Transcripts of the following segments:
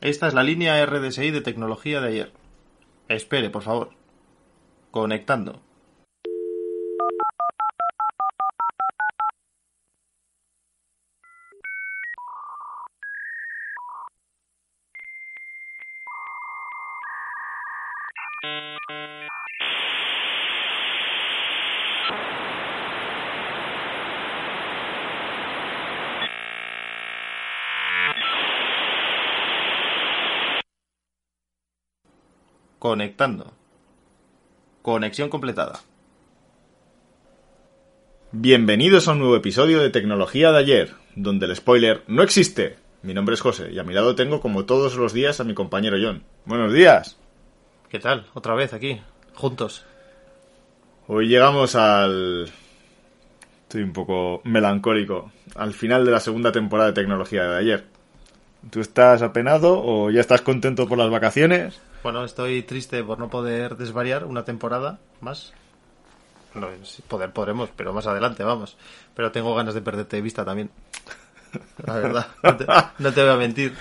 Esta es la línea RDSI de tecnología de ayer. Espere, por favor. Conectando. Conectando. Conexión completada. Bienvenidos a un nuevo episodio de Tecnología de ayer, donde el spoiler no existe. Mi nombre es José y a mi lado tengo como todos los días a mi compañero John. Buenos días. ¿Qué tal? Otra vez aquí, juntos. Hoy llegamos al... Estoy un poco melancólico. Al final de la segunda temporada de Tecnología de ayer. ¿Tú estás apenado o ya estás contento por las vacaciones? Bueno, estoy triste por no poder desvariar una temporada más. No, poder podremos, pero más adelante, vamos. Pero tengo ganas de perderte de vista también. La verdad, no te, no te voy a mentir.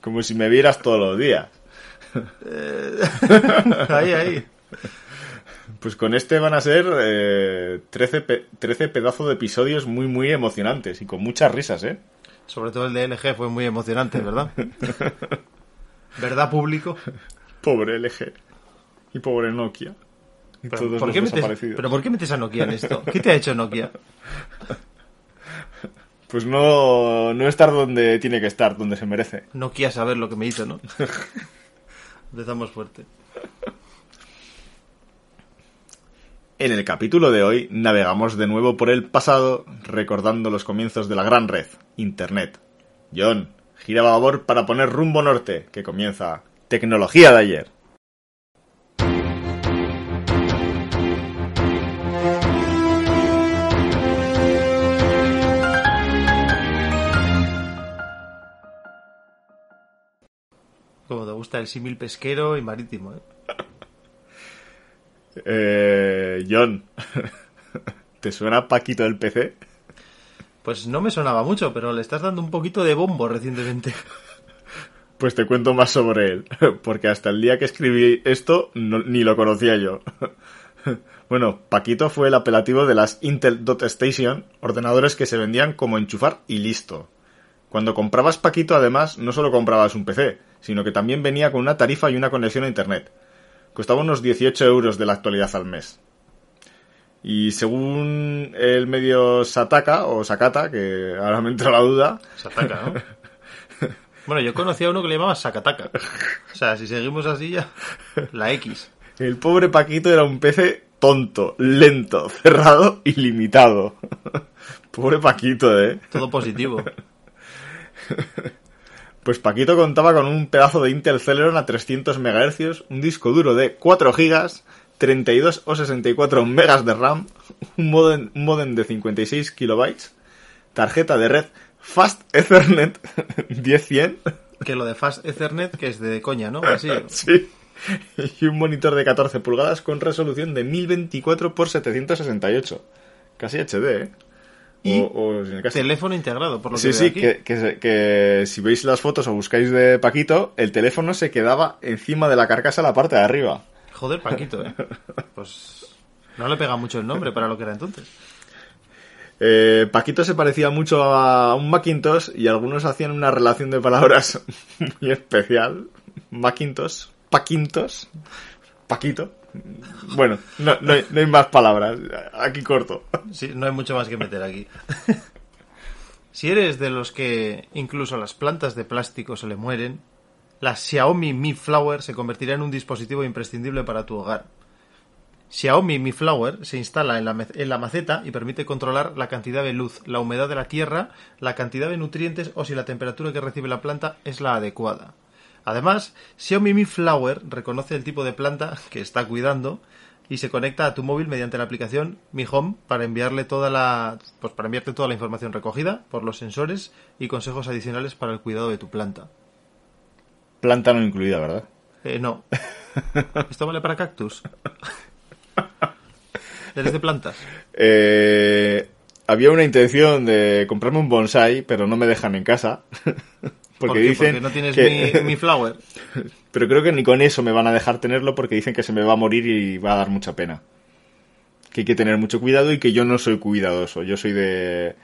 Como si me vieras todos los días. Eh, ahí, ahí. Pues con este van a ser eh, 13, pe- 13 pedazos de episodios muy, muy emocionantes y con muchas risas, ¿eh? Sobre todo el de LG fue muy emocionante, ¿verdad? ¿Verdad, público? Pobre LG. Y pobre Nokia. Y Pero, todos ¿por los qué metes. ¿Pero por qué metes a Nokia en esto? ¿Qué te ha hecho Nokia? Pues no, no estar donde tiene que estar, donde se merece. Nokia saber lo que me hizo, ¿no? Empezamos fuerte. En el capítulo de hoy navegamos de nuevo por el pasado, recordando los comienzos de la gran red, Internet. John, gira a babor para poner rumbo norte, que comienza Tecnología de ayer. Como te gusta el símil pesquero y marítimo, ¿eh? Eh, John, ¿te suena Paquito del PC? Pues no me sonaba mucho, pero le estás dando un poquito de bombo recientemente. Pues te cuento más sobre él, porque hasta el día que escribí esto no- ni lo conocía yo. Bueno, Paquito fue el apelativo de las Intel Dot Station, ordenadores que se vendían como enchufar y listo. Cuando comprabas Paquito, además, no solo comprabas un PC, sino que también venía con una tarifa y una conexión a Internet. Costaba unos 18 euros de la actualidad al mes. Y según el medio Sataka, o Sakata, que ahora me entra la duda, Se ataca, ¿no? Bueno, yo conocí a uno que le llamaba Sakataka. O sea, si seguimos así ya, la X. El pobre Paquito era un PC tonto, lento, cerrado y limitado. pobre Paquito, ¿eh? Todo positivo. Pues Paquito contaba con un pedazo de Intel Celeron a 300 MHz, un disco duro de 4 GB, 32 o 64 MB de RAM, un modem, un modem de 56 KB, tarjeta de red Fast Ethernet 10100 Que lo de Fast Ethernet, que es de coña, ¿no? Así. Sí. Y un monitor de 14 pulgadas con resolución de 1024 x 768. Casi HD, ¿eh? Y O- o en el caso- Teléfono integrado, por lo que Sí, veo sí, aquí. que, que, que si veis las fotos o buscáis de Paquito, el teléfono se quedaba encima de la carcasa la parte de arriba. Joder, Paquito, ¿eh? Pues no le pega mucho el nombre para lo que era entonces. Eh, Paquito se parecía mucho a un Macintosh y algunos hacían una relación de palabras muy especial. Macintosh, Paquintos, Paquito. Bueno, no, no hay, no hay más palabras. Aquí corto. Sí, no hay mucho más que meter aquí. si eres de los que incluso las plantas de plástico se le mueren, la Xiaomi Mi Flower se convertirá en un dispositivo imprescindible para tu hogar. Xiaomi Mi Flower se instala en la, en la maceta y permite controlar la cantidad de luz, la humedad de la tierra, la cantidad de nutrientes o si la temperatura que recibe la planta es la adecuada. Además, Xiaomi Mi Flower reconoce el tipo de planta que está cuidando y se conecta a tu móvil mediante la aplicación Mi Home para enviarle toda la pues para enviarte toda la información recogida por los sensores y consejos adicionales para el cuidado de tu planta. Planta no incluida, ¿verdad? Eh, no. ¿Esto vale para cactus? ¿Eres de plantas? Eh, había una intención de comprarme un bonsai, pero no me dejan en casa. Porque dicen Porque no tienes que- mi, mi flower. Pero creo que ni con eso me van a dejar tenerlo porque dicen que se me va a morir y va a dar mucha pena. Que hay que tener mucho cuidado y que yo no soy cuidadoso. Yo soy de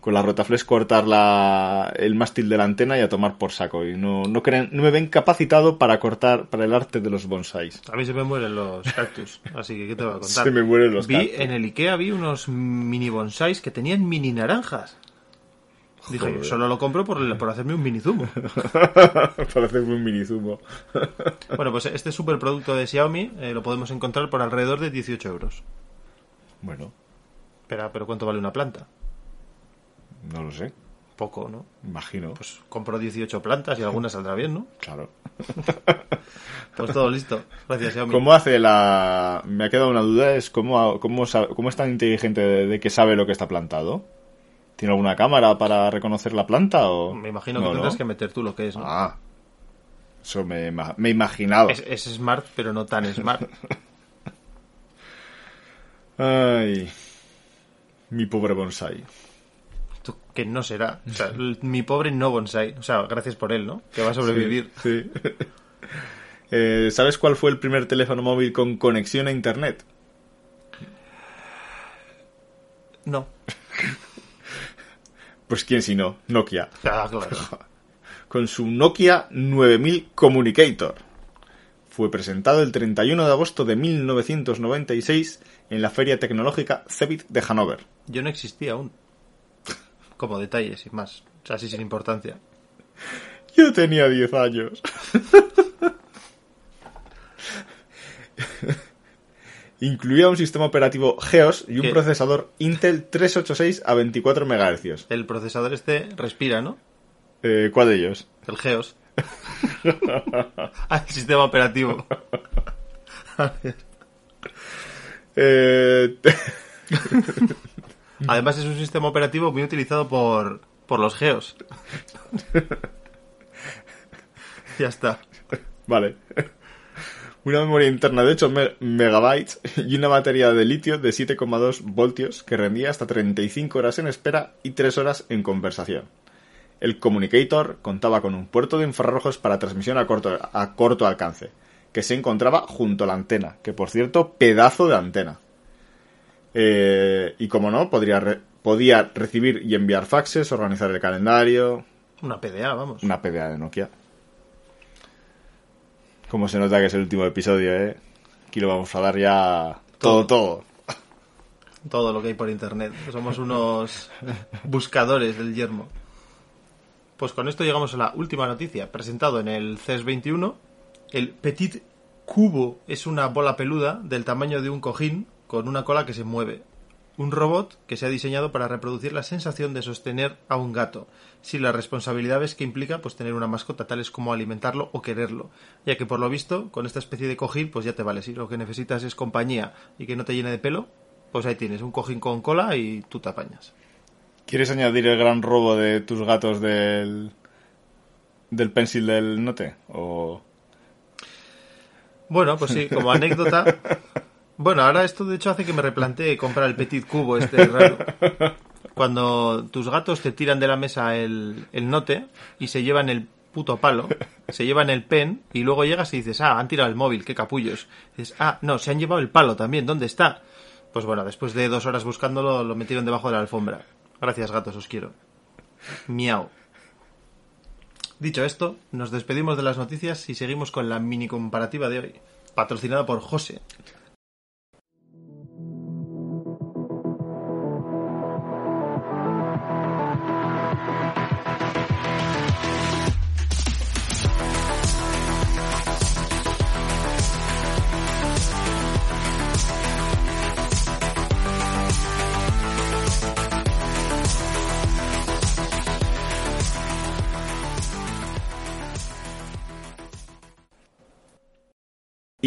con la rotaflex cortar la, el mástil de la antena y a tomar por saco. Y no, no, creen, no me ven capacitado para cortar para el arte de los bonsáis. A mí se me mueren los cactus, así que ¿qué te voy a contar? Se me mueren los vi cactus. En el Ikea vi unos mini bonsáis que tenían mini naranjas. Dije, Joder. solo lo compro por, por hacerme un mini zumo. para hacerme un mini zumo. Bueno, pues este superproducto de Xiaomi eh, lo podemos encontrar por alrededor de 18 euros. bueno, Pero, pero ¿cuánto vale una planta? no lo sé. Poco, ¿no? Imagino. Pues compro 18 plantas y alguna saldrá bien, ¿no? claro. Pues todo listo. Gracias, Xiaomi. ¿Cómo hace la...? Me ha quedado una duda, es cómo, cómo, cómo es tan inteligente de, de que sabe lo que está plantado. ¿Tiene alguna cámara para reconocer la planta o...? Me imagino que tendrás ¿no? que meter tú lo que es, ¿no? Ah, eso me, me imaginaba. Es, es smart, pero no tan smart. Ay, mi pobre bonsai. Tú, que no será. O sea, mi pobre no bonsai. O sea, gracias por él, ¿no? Que va a sobrevivir. Sí. Eh, ¿Sabes cuál fue el primer teléfono móvil con conexión a internet? No. Pues quién si no, Nokia. Ah, claro. Con su Nokia 9000 Communicator. Fue presentado el 31 de agosto de 1996 en la Feria Tecnológica Cebit de Hannover. Yo no existía aún. Como detalle, sin más. O sea, así sin importancia. Yo tenía 10 años. Incluía un sistema operativo GEOS y un ¿Qué? procesador Intel 386 a 24 MHz. El procesador este respira, ¿no? Eh, ¿Cuál de ellos? El GEOS. ah, el sistema operativo. Eh, Además es un sistema operativo muy utilizado por, por los GEOS. ya está. vale. Una memoria interna de 8 me- megabytes y una batería de litio de 7,2 voltios que rendía hasta 35 horas en espera y 3 horas en conversación. El Communicator contaba con un puerto de infrarrojos para transmisión a corto, a corto alcance, que se encontraba junto a la antena, que por cierto, pedazo de antena. Eh, y como no, podría re- podía recibir y enviar faxes, organizar el calendario, Una PDA, vamos. una PDA de Nokia. Como se nota que es el último episodio, ¿eh? Aquí lo vamos a dar ya todo, todo. Todo lo que hay por internet. Somos unos buscadores del yermo. Pues con esto llegamos a la última noticia. Presentado en el CES 21, el Petit Cubo es una bola peluda del tamaño de un cojín con una cola que se mueve. Un robot que se ha diseñado para reproducir la sensación de sostener a un gato, sin las responsabilidades que implica pues tener una mascota, tales como alimentarlo o quererlo, ya que por lo visto, con esta especie de cojín, pues ya te vale. Si lo que necesitas es compañía y que no te llene de pelo, pues ahí tienes un cojín con cola y tú te apañas. ¿Quieres añadir el gran robo de tus gatos del del pencil del note? O Bueno, pues sí, como anécdota. Bueno, ahora esto de hecho hace que me replantee comprar el Petit Cubo este raro. Cuando tus gatos te tiran de la mesa el, el note y se llevan el puto palo, se llevan el pen y luego llegas y dices, ah, han tirado el móvil, qué capullos. dices, ah, no, se han llevado el palo también, ¿dónde está? Pues bueno, después de dos horas buscándolo, lo metieron debajo de la alfombra. Gracias, gatos, os quiero. Miau. Dicho esto, nos despedimos de las noticias y seguimos con la mini comparativa de hoy, patrocinada por José.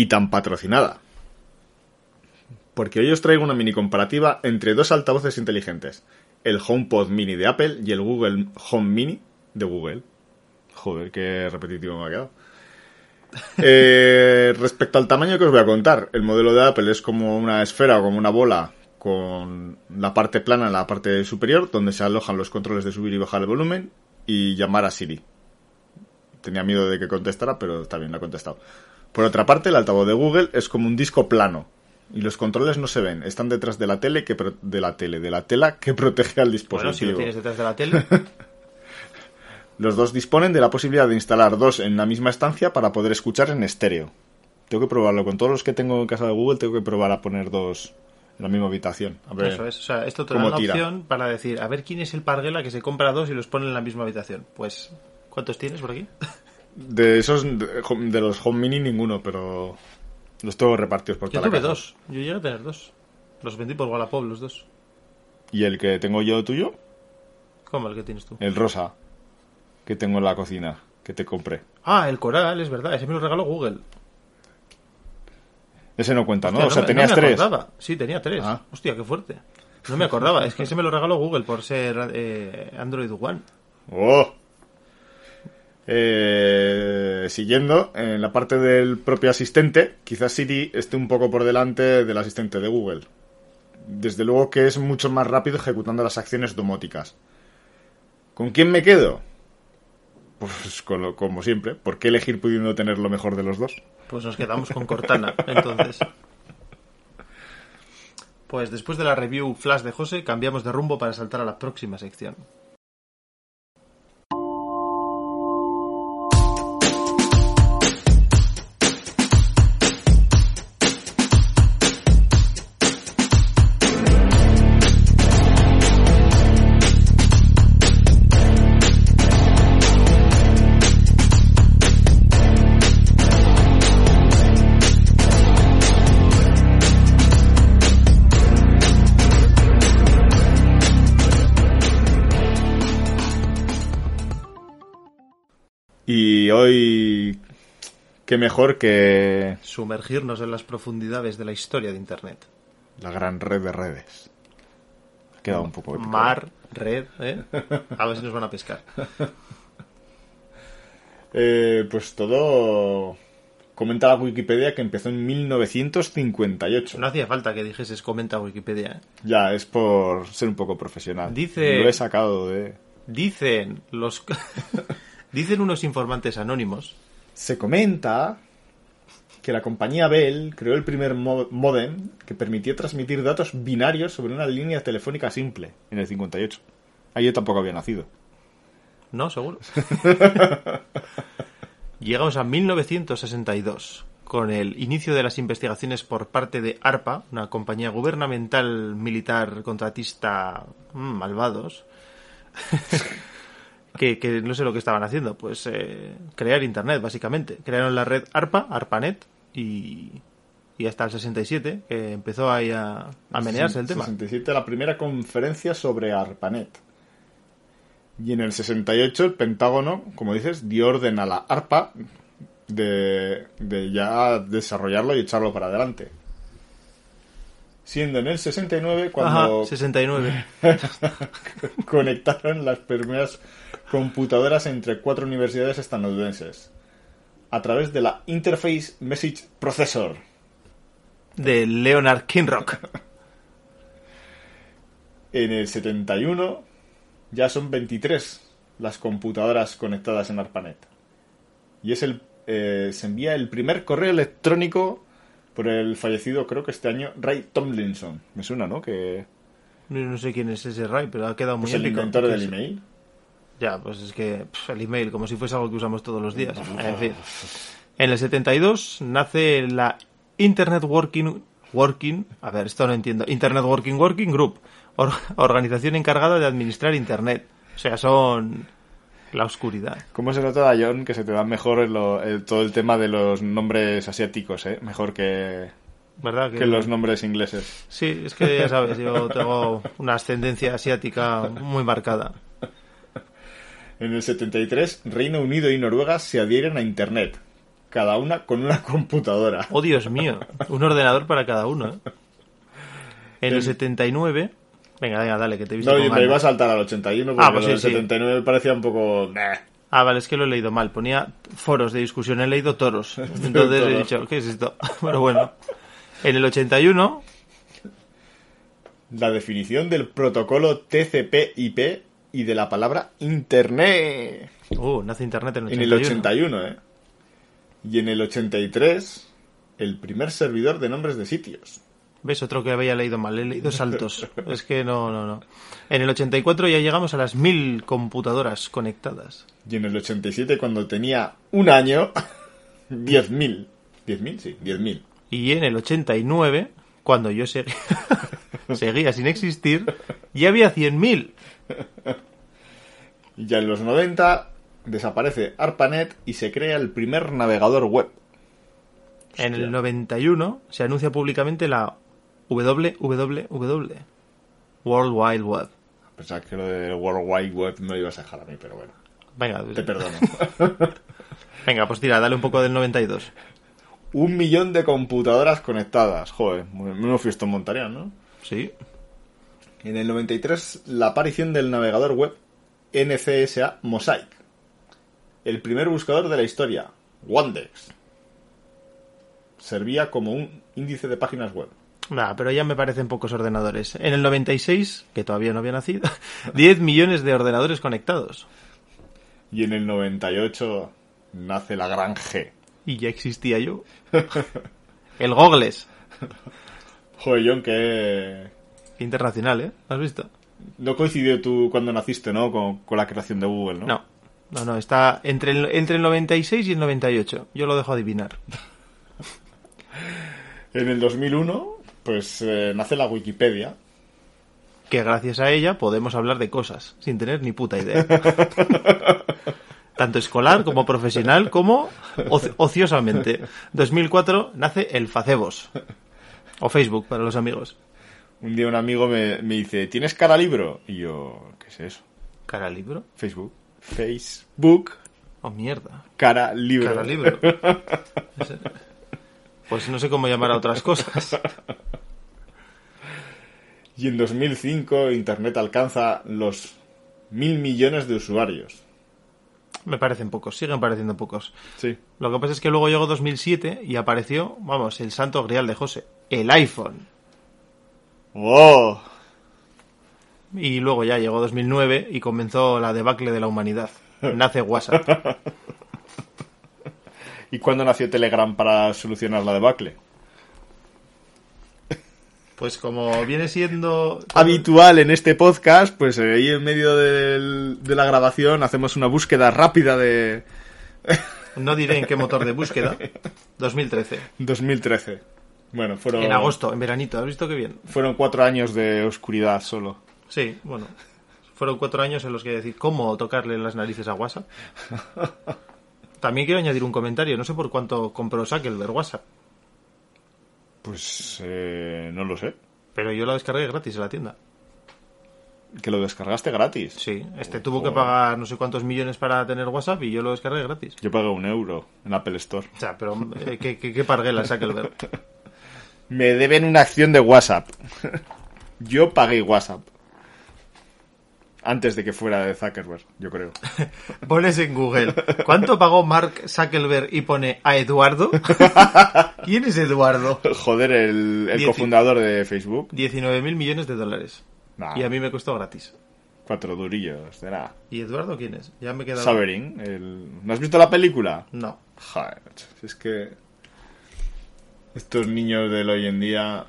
Y tan patrocinada. Porque hoy os traigo una mini comparativa entre dos altavoces inteligentes, el HomePod Mini de Apple y el Google Home Mini de Google. Joder, qué repetitivo me ha quedado. Eh, respecto al tamaño que os voy a contar, el modelo de Apple es como una esfera o como una bola con la parte plana en la parte superior, donde se alojan los controles de subir y bajar el volumen y llamar a Siri. tenía miedo de que contestara, pero está bien, lo ha contestado. Por otra parte, el altavoz de Google es como un disco plano. Y los controles no se ven, están detrás de la tele que pro- de la tele, de la tela que protege al Bueno, si dispositivo. lo tienes detrás de la tele, Los dos disponen de la posibilidad de instalar dos en la misma estancia para poder escuchar en estéreo. Tengo que probarlo. Con todos los que tengo en casa de Google, tengo que probar a poner dos en la misma habitación. A ver. eso es. O sea, esto te da ¿Cómo una tira? opción para decir, a ver quién es el parguela que se compra dos y los pone en la misma habitación. Pues, ¿cuántos tienes por aquí? De esos, de, los Home Mini, ninguno, pero los tengo repartidos por Yo tuve casa. dos. Yo llegué a tener dos. Los vendí por Wallapop, los dos. ¿Y el que tengo yo tuyo? ¿Cómo el que tienes tú? El rosa, que tengo en la cocina, que te compré. Ah, el coral, es verdad. Ese me lo regaló Google. Ese no cuenta, ¿no? Hostia, o sea, tenías me tres. acordaba. Sí, tenía tres. Ah. Hostia, qué fuerte. No me acordaba. Es que ese me lo regaló Google por ser eh, Android One. ¡Oh! Eh, siguiendo, en la parte del propio asistente, quizás Siri esté un poco por delante del asistente de Google. Desde luego que es mucho más rápido ejecutando las acciones domóticas. ¿Con quién me quedo? Pues con lo- como siempre. ¿Por qué elegir pudiendo tener lo mejor de los dos? Pues nos quedamos con Cortana, entonces. Pues después de la review flash de José, cambiamos de rumbo para saltar a la próxima sección. Y hoy, qué mejor que Sumergirnos en las profundidades de la historia de Internet. la gran red de redes. Ha quedado un poco épico. Mar, red, ¿eh? A ver si nos van a pescar. Eh, pues todo comenta la Wikipedia que empezó en 1958. No hacía falta que dijeses comenta Wikipedia. ¿eh? Ya, es por ser un poco profesional. Dice- Lo he sacado de... Dicen los... Dicen unos informantes anónimos Se comenta que la compañía Bell creó el primer mo- modem que permitía transmitir datos binarios sobre una línea telefónica simple en el 58. Ahí yo tampoco había nacido. No, seguro. Llegamos a 1962, con el inicio de las investigaciones por parte de ARPA, una compañía gubernamental militar contratista mm, malvados, que, que no sé lo que estaban haciendo, pues eh, crear Internet, básicamente. Crearon la red ARPA, ARPANET, y, y hasta el 67, que empezó ahí a, a menearse el tema. 67 la primera conferencia sobre ARPANET. Y en el 68 el Pentágono, como dices, dio orden a la ARPA de, de ya desarrollarlo y echarlo para adelante. Siendo en el 69 cuando Ajá, 69. conectaron las primeras computadoras entre cuatro universidades estadounidenses a través de la Interface Message Processor. De Leonard Kinrock. En el 71 ya son 23 las computadoras conectadas en ARPANET. Y es el eh, se envía el primer correo electrónico por el fallecido, creo que este año, Ray Tomlinson. Me suena, ¿no? Que No no sé quién es ese Ray, pero ha quedado muy es el inventor del Sí. email. Ya, pues es que el email, como si fuese algo que usamos todos los días. En fin. En el 72 nace la Internet Working Working, a ver, esto no entiendo. Internet Working Working Group, or- organización encargada de administrar Internet. O sea, son la oscuridad. ¿Cómo se nota, John, que se te da mejor el- todo el tema de los nombres asiáticos, eh? Mejor que, ¿Verdad? que los nombres ingleses. Sí, es que ya sabes, yo tengo una ascendencia asiática muy marcada. En el 73, Reino Unido y Noruega se adhieren a Internet, cada una con una computadora. Oh, Dios mío, un ordenador para cada uno. ¿eh? En el 79, venga, venga, dale, que te he visto No, yo me iba a saltar al 81 porque Ah, pues sí, sí. 79 me parecía un poco... Ah, vale, es que lo he leído mal. Ponía foros de discusión, he leído toros. Entonces he dicho, ¿qué es esto? Pero bueno. En el 81, La definición del protocolo TCP/IP y de la palabra Internet. Uh, nace Internet en el En 81. el 81, ¿eh? Y en el 83, el primer servidor de nombres de sitios. ¿Ves? Otro que había leído mal. He leído saltos. es que no, no, no. En el 84 ya llegamos a las mil computadoras conectadas. Y en el 87, cuando tenía un año, 10.000. ¿10.000? Sí, 10.000. Y en el 89, cuando yo seguía, seguía sin existir, ya había 100.000. Ya en los 90 desaparece ARPANET y se crea el primer navegador web. En Hostia. el 91 se anuncia públicamente la WWW. World Wide Web. Pensaba que lo del World Wide Web lo ibas a dejar a mí, pero bueno, Venga, te perdono. venga, pues tira, dale un poco del 92. un millón de computadoras conectadas. Joder, menos fiesta montarían, ¿no? Sí. En el 93, la aparición del navegador web NCSA Mosaic. El primer buscador de la historia, Wandex. Servía como un índice de páginas web. Nah, pero ya me parecen pocos ordenadores. En el 96, que todavía no había nacido, 10 millones de ordenadores conectados. Y en el 98 nace la gran G. Y ya existía yo. El Gogles. Joder, John, Internacional, ¿eh? ¿Has visto? no coincidió tú cuando naciste, ¿no? Con, con la creación de Google, ¿no? No. No, no, está entre el, entre el 96 y el 98. Yo lo dejo adivinar. En el 2001, pues eh, nace la Wikipedia. Que gracias a ella podemos hablar de cosas sin tener ni puta idea. Tanto escolar como profesional como oci- ociosamente. 2004 nace el Facebos. O Facebook para los amigos. Un día un amigo me, me dice, ¿tienes cara libro? Y yo, ¿qué es eso? ¿Cara libro? Facebook. Facebook, Oh, mierda. cara libro. Cara libro. Pues no sé cómo llamar a otras cosas. Y en 2005 Internet alcanza los mil millones de usuarios. Me parecen pocos, siguen pareciendo pocos. Sí. Lo que pasa es que luego llegó 2007 y apareció, vamos, el santo grial de José, el iPhone. ¡Oh! Y luego ya llegó 2009 y comenzó la debacle de la humanidad. Nace WhatsApp. ¿Y cuándo nació Telegram para solucionar la debacle? Pues como viene siendo... Habitual en este podcast, pues eh, ahí en medio del- de la grabación hacemos una búsqueda rápida de No diré en qué motor de búsqueda. 2013. 2013. Bueno, fueron, En agosto, en veranito. ¿Has visto qué bien? fueron cuatro años de oscuridad solo. Sí, bueno. Fueron cuatro años en los que decir cómo tocarle las narices a WhatsApp. También quiero añadir un comentario. No sé por cuánto compró Zuckerberg WhatsApp. Pues eh, no lo sé. Pero yo lo descargué gratis en la tienda. Que lo descargaste gratis. Sí, este tuvo que pagar no sé cuántos millones para tener WhatsApp y yo lo descargué gratis. Yo pagué un euro en Apple Store. O sea, pero eh, ¿qué, qué, qué parguela Zuckerberg? Me deben una acción de WhatsApp. Yo pagué WhatsApp. Antes de que fuera de Zuckerberg, yo creo. Pones en Google, ¿cuánto pagó Mark Zuckerberg y pone a Eduardo? ¿Quién es Eduardo? Joder, el, cofundador de Facebook. 19 mil millones de dólares. Nah, Y a mí me costó gratis. Cuatro durillos. de nada. ¿Y Eduardo quién es? Ya me he quedado... Saverin. el- ¿No has visto la película? No. Joder, es que estos niños del hoy en día...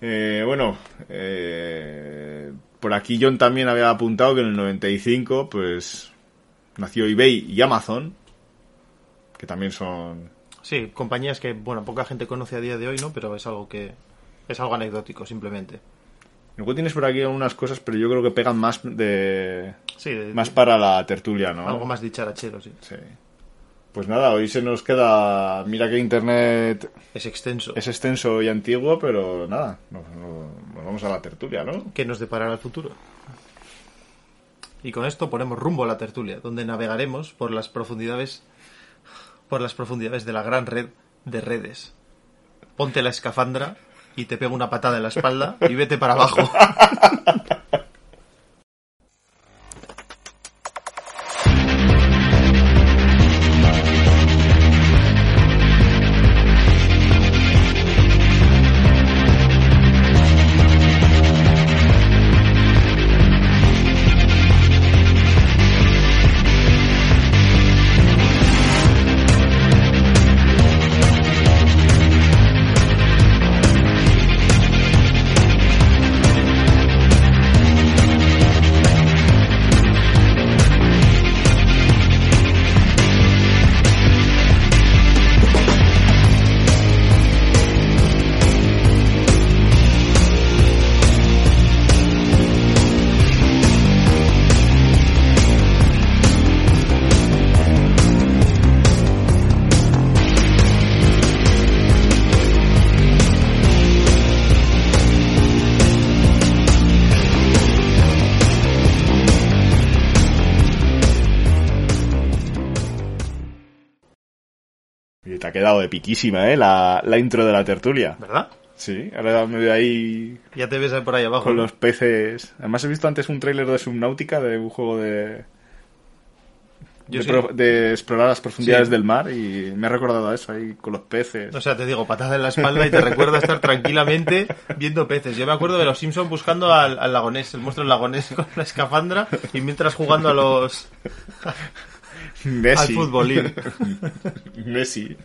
Eh, bueno, eh, por aquí John también había apuntado que en el 95 pues nació eBay y Amazon, que también son... Sí, compañías que, bueno, poca gente conoce a día de hoy, ¿no? Pero es algo que... Es algo anecdótico, simplemente. Luego tienes por aquí algunas cosas, pero yo creo que pegan más de Sí, de- más para la tertulia, ¿no? algo más dicharachero, sí. Sí. Pues nada, hoy se nos queda... Mira que Internet Es extenso. Es extenso y antiguo, pero nada, nos, nos- nos vamos a la tertulia, ¿no? que nos deparará el futuro. Y con esto ponemos rumbo a la tertulia, donde navegaremos por las profundidades por las profundidades de la gran red de redes. Ponte la escafandra y te pego una patada en la espalda y vete para abajo. epiquísima, ¿eh? La, la intro de la tertulia. ¿Verdad? Sí, ahora me veo ahí Ya te ves por ahí abajo. con ¿no? los peces. Además he visto antes un tráiler de Subnautica, de un juego de... De, sí. pro- de explorar las profundidades Sí. del mar y me ha recordado a eso ahí con los peces. O sea, te digo, patada en la espalda y te recuerda estar tranquilamente viendo peces. Yo me acuerdo de los Simpsons buscando al, al lagonés, el monstruo lagonés con la escafandra y mientras jugando a los al Messi. futbolín. Messi.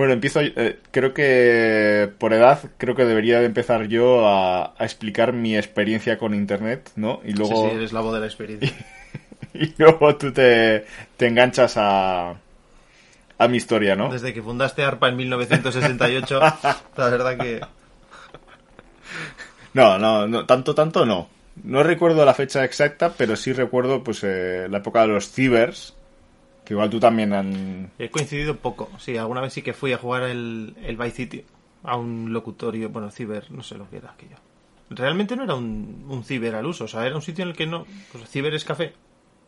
Bueno, empiezo. eh, creo que por edad, creo que debería de empezar yo a, a explicar mi experiencia con internet, ¿no? Y Sí, luego, sí, eres la voz de la experiencia. y luego tú te, te enganchas a, a mi historia, ¿no? Desde que fundaste ARPA en 1968, la verdad que... No, no, no, tanto, tanto no. No recuerdo la fecha exacta, pero sí recuerdo pues eh, la época de los cibers, que igual tú también han... He coincidido poco. Sí, alguna vez sí que fui a jugar el, el Vice City a un locutorio, bueno, ciber, no sé lo que era aquello. Realmente no era un, un ciber al uso, o sea, era un sitio en el que no... Pues ciber es café,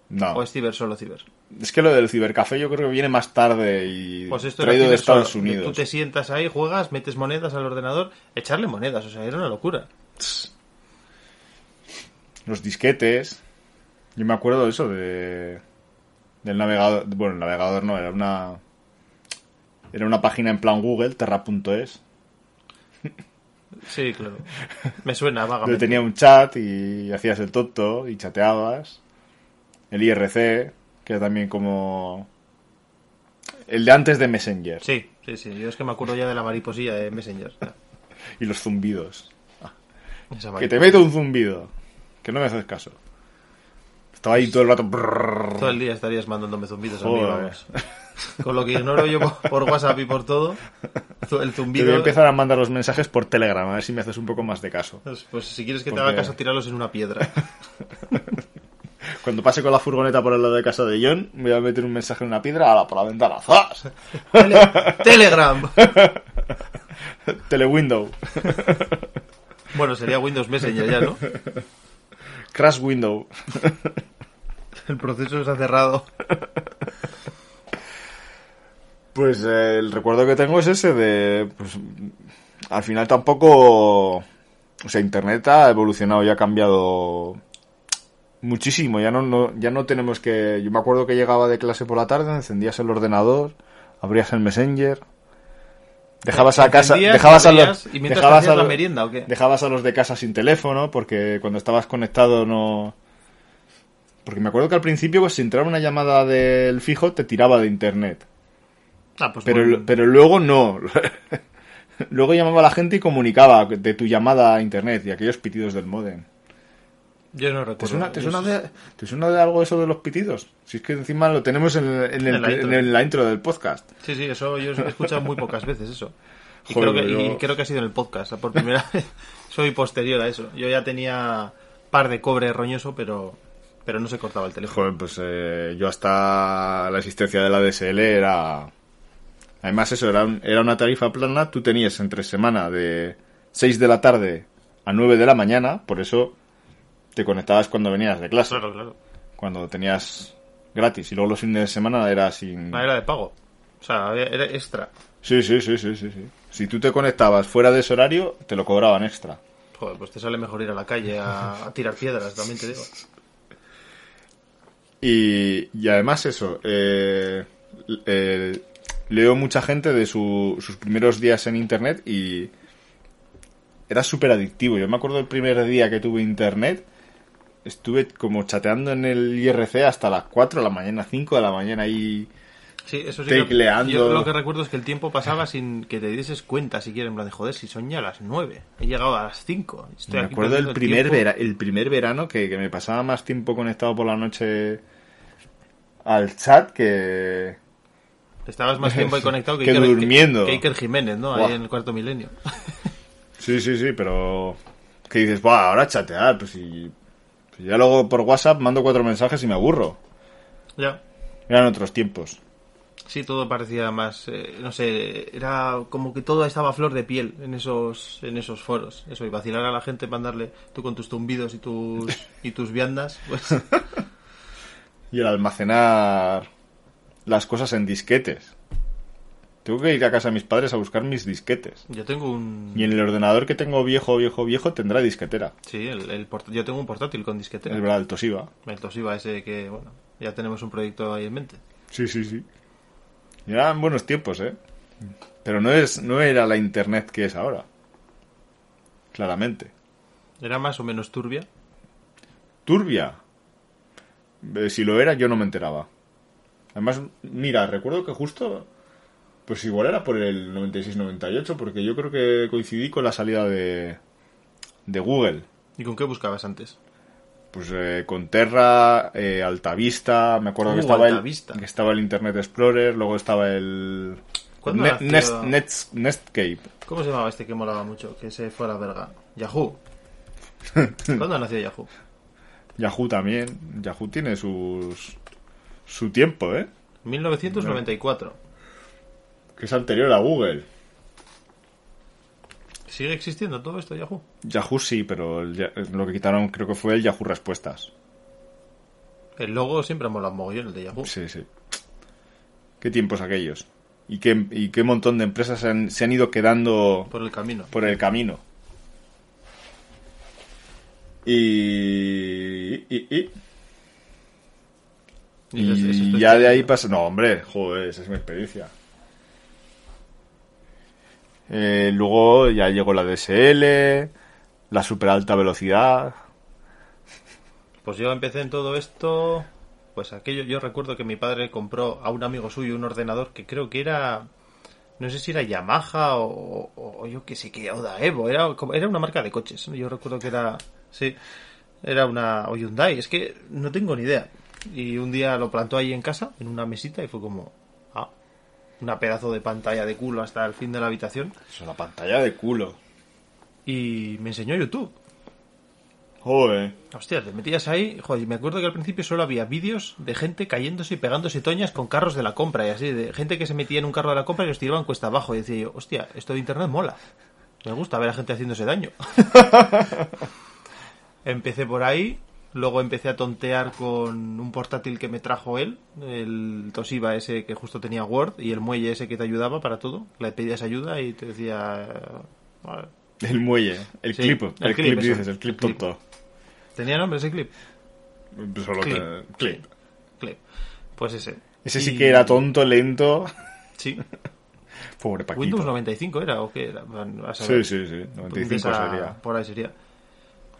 No, o es ciber solo ciber. es que lo del cibercafé yo creo que viene más tarde y Pues esto traído de Estados solo. Unidos. Tú te sientas ahí, juegas, metes monedas al ordenador, echarle monedas, o sea, era una locura. Los disquetes. Yo me acuerdo de eso, de del navegador, bueno, el navegador no, era una era una página en plan Google, terra.es, Sí, claro. Me suena vagamente. tenía un chat y hacías el tonto y chateabas. El IRC, que era también como el de antes de Messenger Sí, sí, sí. Yo es que me acuerdo ya de la mariposilla de Messenger. y los zumbidos. Esa Que te meto un zumbido, que no me haces caso. Estaba ahí todo el rato. Todo el día estarías mandándome zumbidos a mí, Joder. vamos. Con lo que ignoro yo por- WhatsApp y por todo, el Te voy zumbido... a empezar a mandar los mensajes por Telegram, a ver si me haces un poco más de caso. Pues, pues si quieres que te haga caso, tíralo en una piedra. Cuando pase con la furgoneta por el lado de casa de John, me voy a meter un mensaje en una piedra ala, por la ventana. ¡Zas! Tele- Telegram. Telewindow. Bueno, sería Windows Messenger ya, ¿no? Crash Window. El proceso se ha cerrado. Pues eh, el recuerdo que tengo es ese de... Pues, al final tampoco... O sea, Internet ha evolucionado y ha cambiado muchísimo. Ya no, no, ya no tenemos que... Yo me acuerdo que llegaba de clase por la tarde, encendías el ordenador, abrías el Messenger... Dejabas a casa, dejabas a los, ¿Y dejabas a la los- merienda o qué? Dejabas a los de casa sin teléfono porque cuando estabas conectado no... Porque me acuerdo que al principio pues, si entraba una llamada del fijo te tiraba de internet. Ah, pues Pero, bueno. pero luego no. luego llamaba a la gente y comunicaba de tu llamada a internet y aquellos pitidos del modem. Yo no recuerdo. ¿Te suena, te, suena de, ¿Te suena de algo eso de los pitidos? Si es que encima lo tenemos en, en el- En la intro. en la intro del podcast. Sí, sí, eso yo he escuchado muy pocas veces eso. Y, Joder, creo, que, y creo que ha sido en el podcast. Por primera vez soy posterior a eso. Yo ya tenía par de cobre roñoso, pero, pero no se cortaba el teléfono. Joder, pues eh, yo hasta la existencia de la DSL era... Además eso, era, un- era una tarifa plana, tú tenías entre semana de 6 de la tarde a 9 de la mañana, por eso te conectabas cuando venías de clase, Claro, claro. cuando tenías gratis, y luego los fines de semana era sin... No, era de pago. O sea, era extra. Sí, sí, sí, sí, sí, sí. Si tú te conectabas fuera de ese horario, te lo cobraban extra. Joder, pues te sale mejor ir a la calle a, a tirar piedras, también te digo. Y, y además eso, eh, eh, leo mucha gente de su- sus primeros días en Internet y era súper adictivo. Yo me acuerdo el primer día que tuve Internet, estuve como chateando en el IRC hasta las 4 de la mañana, 5 de la mañana y... Sí, eso sí. Tecleando. Yo lo que recuerdo es que el tiempo pasaba sin que te dieses cuenta siquiera. En plan de joder, si son ya las 9. He llegado a las 5. Estoy me acuerdo el primer, vera- el primer verano que, que me pasaba más tiempo conectado por la noche al chat que... Estabas más tiempo ahí conectado que, Que Iker, durmiendo. que Iker Jiménez, ¿no? Buah. Ahí en el cuarto milenio. Sí, sí, sí, pero... Que dices, Buah, ahora chatear, pues si... pues ya luego por WhatsApp mando cuatro mensajes y me aburro. ya. Eran otros tiempos. Sí, todo parecía más, eh, no sé, era como que todo estaba a flor de piel en esos, en esos foros. Eso, y vacilar a la gente, mandarle tú con tus tumbidos y tus, y tus viandas, pues Y el almacenar las cosas en disquetes. Tengo que ir a casa de mis padres a buscar mis disquetes. Yo tengo un... Y en el ordenador que tengo viejo, viejo, viejo tendrá disquetera. Sí, el, el port- yo tengo un portátil con disquetera. Es verdad, el Toshiba. El Toshiba ese que, bueno, ya tenemos un proyecto ahí en mente. Sí, sí, sí. Y eran buenos tiempos, ¿eh? Pero no, es, no era la internet que es ahora. Claramente. Era más o menos turbia. Turbia. Eh, Si lo era, yo no me enteraba. Además, mira, recuerdo que justo. Pues igual era por el 96-98, porque yo creo que coincidí con la salida de. de Google. ¿Y con qué buscabas antes? Pues eh, con Terra, eh, Altavista, me acuerdo Uh, que estaba el, que estaba el Internet Explorer, luego estaba el ¿Cuándo Ne- Nest, Nest- Netscape. ¿Cómo se llamaba este que molaba mucho? Que se fue a la verga. Yahoo. ¿Cuándo nació Yahoo? Yahoo también. Yahoo tiene sus su tiempo, ¿eh? 1994. Que es anterior a Google. ¿Sigue existiendo todo esto Yahoo? Yahoo sí, pero el lo que quitaron creo que fue el Yahoo Respuestas. El logo siempre mola mogollón, el de Yahoo. Sí, sí. Qué tiempos aquellos. Y qué, y qué montón de empresas se han, se han ido quedando Por el camino. por el camino. Y... y, y- Y y ya de ahí pasa... No, hombre, joder, esa es mi experiencia. Eh, luego ya llegó la DSL, la super alta velocidad. Pues yo empecé en todo esto. Pues aquello, yo recuerdo que mi padre compró a un amigo suyo un ordenador que creo que era. No sé si era Yamaha o, yo qué sé qué, o Daewoo, era, era una marca de coches. Yo recuerdo que era. Sí, era una. Hyundai, es que no tengo ni idea. Y un día lo plantó ahí en casa, en una mesita, y fue como. Una pedazo de pantalla de culo hasta el fin de la habitación. Es una pantalla de culo. Y me enseñó YouTube. Joder. Hostia, te metías ahí. Joder, me acuerdo que al principio solo había vídeos de gente cayéndose y pegándose toñas con carros de la compra y así, de gente que se metía en un carro de la compra y los tiraban cuesta abajo. Y decía yo, hostia, esto de internet mola. Me gusta ver a gente haciéndose daño. empecé por ahí, luego empecé a tontear con un portátil que me trajo él, el Toshiba ese que justo tenía Word y el muelle ese que te ayudaba para todo. Le pedías ayuda y te decía. "Vale". El muelle, el Sí, clip, el el, clip, clip, dices, el clip Clip. tonto. ¿Tenía nombre ese clip? Solo Clip. te- clip. Clip. Pues ese. Ese sí que era tonto, lento. Sí. Pobre Paquito. Windows 95 era o qué era. Bueno, a Sí, saber. sí, sí. 95 Esa- sería. Por ahí sería.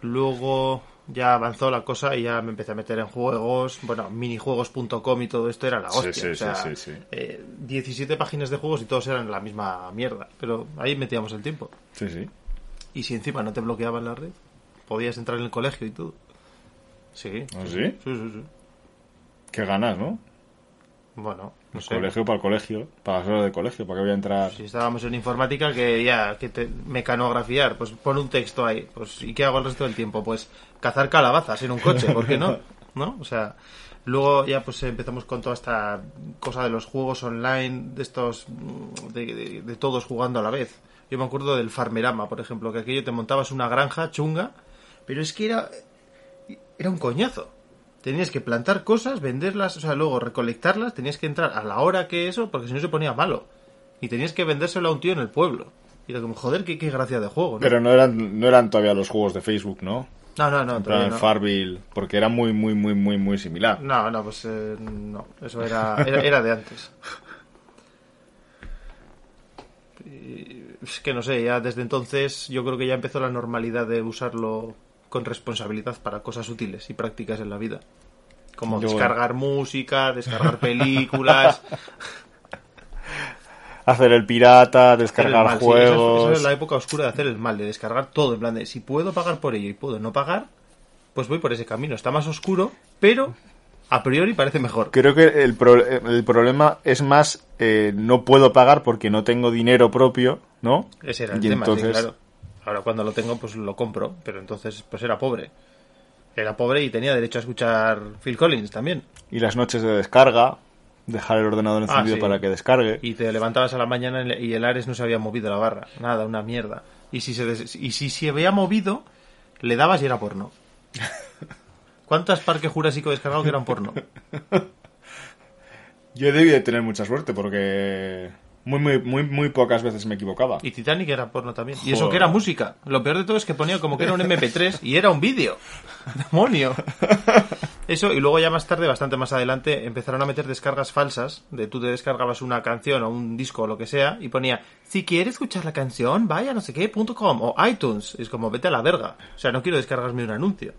Luego ya avanzó la cosa y ya me empecé a meter en juegos. Bueno, minijuegos.com y todo esto era la hostia. sí, o sea, sí, sí, sí. eh, 17 páginas de juegos y todos eran la misma mierda. Pero ahí metíamos el tiempo. Sí, sí. Y si encima no te bloqueaban la red, podías entrar en el colegio y todo. Sí. ¿Ah, sí? Sí, sí, sí. Qué ganas, ¿no? Bueno, no sé. Colegio para el colegio. Para las horas de colegio. ¿Para qué voy a entrar? Si estábamos en informática, que ya, que te, mecanografiar, pues pon un texto ahí. Pues, ¿y qué hago el resto del tiempo? Pues cazar calabazas en un coche, ¿por qué no? ¿No? O sea, luego ya pues empezamos con toda esta cosa de los juegos online, de estos, de, de- de todos jugando a la vez. Yo me acuerdo del Farmerama, por ejemplo, que aquello te montabas una granja chunga, pero es que era, era un coñazo. Tenías que plantar cosas, venderlas, o sea, luego recolectarlas, tenías que entrar a la hora que eso, porque si no se ponía malo. Y tenías que vendérselo a un tío en el pueblo. Y era como, joder, qué, qué gracia de juego, ¿no? Pero no eran, no eran todavía los juegos de Facebook, ¿no? no, no, no, En todavía plan no. Farville. Porque era muy, muy, muy, muy, muy similar. No, no, pues eh, no, eso era, era, era de antes. Y es que no sé, ya desde entonces yo creo que ya empezó la normalidad de usarlo con responsabilidad para cosas útiles y prácticas en la vida. Como Yo- descargar música, descargar películas, Hacer el pirata, el descargar mal, sí, esa es- juegos. esa es la época oscura de hacer el mal, de descargar todo, en plan de si puedo pagar por ello y puedo no pagar, pues voy por ese camino. Está más oscuro, pero a priori parece mejor. Creo que el, pro- el problema es más eh, no puedo pagar porque no tengo dinero propio, ¿no? Ese era el Y tema, sí, entonces- claro. Ahora cuando lo tengo, pues lo compro, pero entonces pues era pobre. Era pobre y tenía derecho a escuchar Phil Collins también. Y las noches de descarga, dejar el ordenador encendido sí. para que descargue. Y te levantabas a la mañana y el Ares no se había movido la barra. Nada, una mierda. Y si se, des- y si se había movido, le dabas y era porno. ¿Cuántas parques jurásico descargado que eran porno? Yo debí de tener mucha suerte porque muy, muy, muy, muy pocas veces me equivocaba. Y Titanic era porno también. Y eso que era música. Lo peor de todo es que ponía como que era un MP3 y era un vídeo. ¡Demonio! Eso, y luego ya más tarde, bastante más adelante, empezaron a meter descargas falsas. De tú te descargabas una canción o un disco o lo que sea y ponía, si quieres escuchar la canción, vaya no sé qué, punto com, o iTunes. Es como, vete a la verga. O sea, no quiero descargarme un anuncio.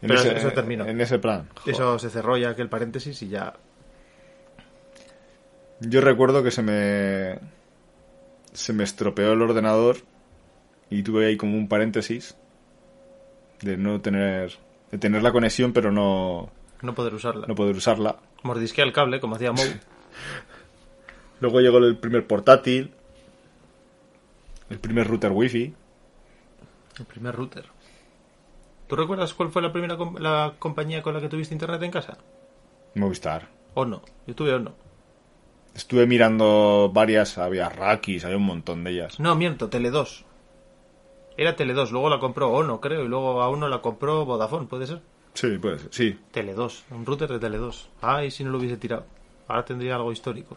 En Pero ese, eso terminó. En ese plan. Joder. Eso se cerró ya aquel paréntesis y ya. Yo recuerdo que se me. Se me estropeó el ordenador y tuve ahí como un paréntesis de no tener. de tener la conexión, pero no, No poder usarla. no poder usarla. Mordisquea el cable, como hacía Moe. Luego llegó el primer portátil, el primer router wifi. El primer router. ¿Tú recuerdas cuál fue la primera com- la compañía con la que tuviste internet en casa? Movistar. ¿O no? Yo tuve o no. Estuve mirando varias, había Rakis, había un montón de ellas. No, miento, Tele2. Era Tele2, luego la compró Ono, creo, y luego a uno la compró Vodafone, ¿puede ser? Sí, puede ser, sí. Tele2, un router de Tele2. Ay, si no lo hubiese tirado. Ahora tendría algo histórico.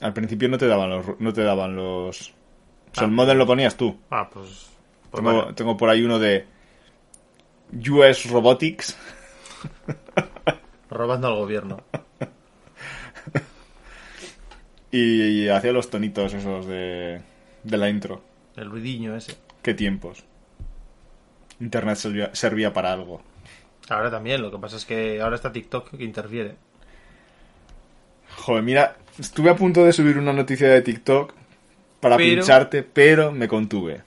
Al principio no te daban los, no te daban los. O sea, el Ah. modem lo ponías tú. Ah, pues... pues Tengo, vale. tengo por ahí uno de US Robotics. Robando al gobierno. Y, hacía los tonitos esos de, de la intro. El ruidiño ese. Qué tiempos. Internet servía, servía para algo. Ahora también, lo que pasa es que ahora está TikTok que interfiere. Joder, mira, estuve a punto de subir una noticia de TikTok para Pero- pincharte, pero me contuve.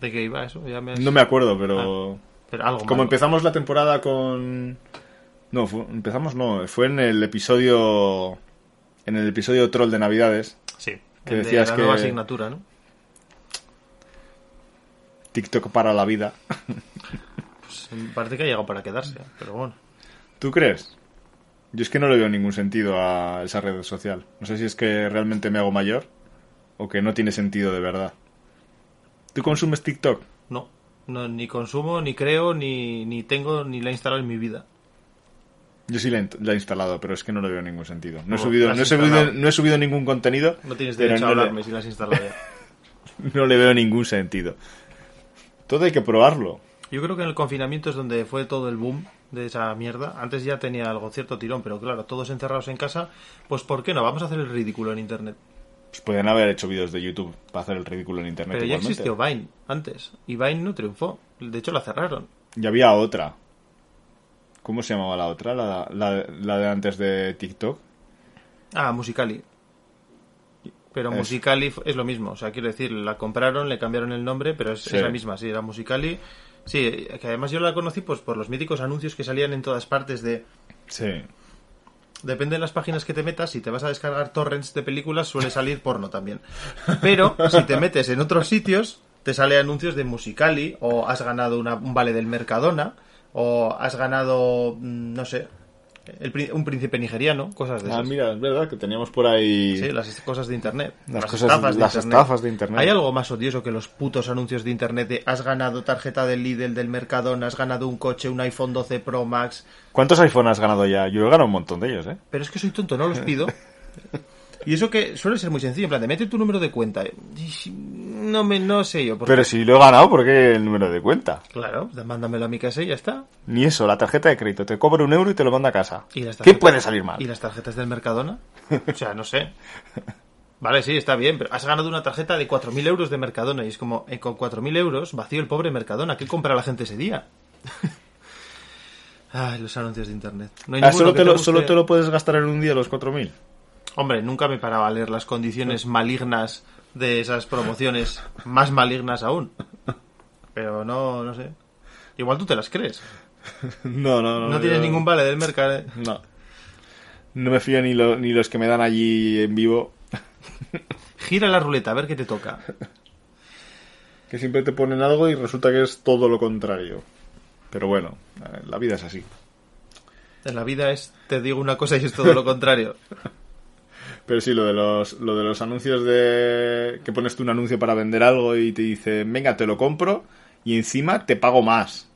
¿De qué iba eso? Ya me has- No me acuerdo, pero... Pero algo Como malo. empezamos la temporada con... No, fue- empezamos no, fue en el episodio... En el episodio troll de Navidades. Sí. que el de decías la que- nueva asignatura, ¿no? TikTok para la vida. Pues, parece que ha llegado para quedarse, pero bueno. ¿Tú crees? Yo es que no le veo ningún sentido a esa red social. No sé si es que realmente me hago mayor o que no tiene sentido de verdad. ¿Tú consumes TikTok? No, no ni consumo, ni creo, ni, ni tengo, ni la he instalado en mi vida. Yo sí la, he- la he instalado, pero es que no le veo ningún sentido. No he, subido, ¿La has no, he subido, instalado? no he subido ningún contenido. No tienes derecho a no le- hablarme si la has instalado ya. no le veo ningún sentido. Todo hay que probarlo. Yo creo que en el confinamiento es donde fue todo el boom de esa mierda. Antes ya tenía algo cierto tirón, pero claro, todos encerrados en casa, pues ¿por qué no? Vamos a hacer el ridículo en internet. Pues podrían haber hecho vídeos de YouTube para hacer el ridículo en internet. Pero ya existió Vine antes, y Vine no triunfó. De hecho, la cerraron. Y había otra. ¿Cómo se llamaba la otra? La, la- la de antes de TikTok. Ah, Musicali. Pero Es- Musicali es lo mismo. O sea, quiero decir, la compraron, le cambiaron el nombre, pero es, Sí. es la misma. Sí, era Musicali. Sí, que además yo la conocí pues por los míticos anuncios que salían en todas partes de... Sí. Depende de las páginas que te metas, si te vas a descargar torrents de películas suele salir porno también. Pero si te metes en otros sitios, te sale anuncios de Musicali, o has ganado una- un vale del Mercadona, o has ganado, mm, no sé, el un príncipe nigeriano, cosas de Ah, esas. mira, es verdad que teníamos por ahí. Sí, las cosas de internet. Las cosas- las estafas de internet. ¿Hay algo más odioso que los putos anuncios de internet de has ganado tarjeta del Lidl, del Mercadona, has ganado un coche, un iPhone 12 Pro Max? ¿Cuántos iPhone has ganado ya? Yo he ganado un montón de ellos, ¿eh? Pero es que soy tonto, no los pido. Y eso que suele ser muy sencillo, en plan de mete tu número de cuenta. Y No me, no sé yo. por Pero qué. si lo he ganado, ¿por qué el número de cuenta? Claro, pues mándamelo a mi casa y ya está. Ni eso, la tarjeta de crédito. Te cobra un euro y te lo manda a casa. ¿Y las ¿Qué tarjetas- puede salir mal? ¿Y las tarjetas del Mercadona? O sea, no sé. Vale, sí, está bien, pero has ganado una tarjeta de 4.000 euros de Mercadona y es como, eh, con 4.000 euros, vacío el pobre Mercadona. ¿Qué compra la gente ese día? Ay, los anuncios de Internet. No hay Ah, solo, que te lo, guste. solo te lo puedes gastar en un día los 4.000. Hombre, nunca me paraba a leer las condiciones malignas de esas promociones, más malignas aún. Pero no, no sé. Igual tú te las crees. No, no, no. No tienes yo- ningún vale del mercado. No. No me fío ni, lo- ni los que me dan allí en vivo. Gira la ruleta, a ver qué te toca. Que siempre te ponen algo y resulta que es todo lo contrario. Pero bueno, eh, la vida es así. En la vida es, te digo una cosa y es todo lo contrario. Pero sí, lo de los, lo de los anuncios de... Que pones tú un anuncio para vender algo y te dicen, venga, te lo compro y encima te pago más.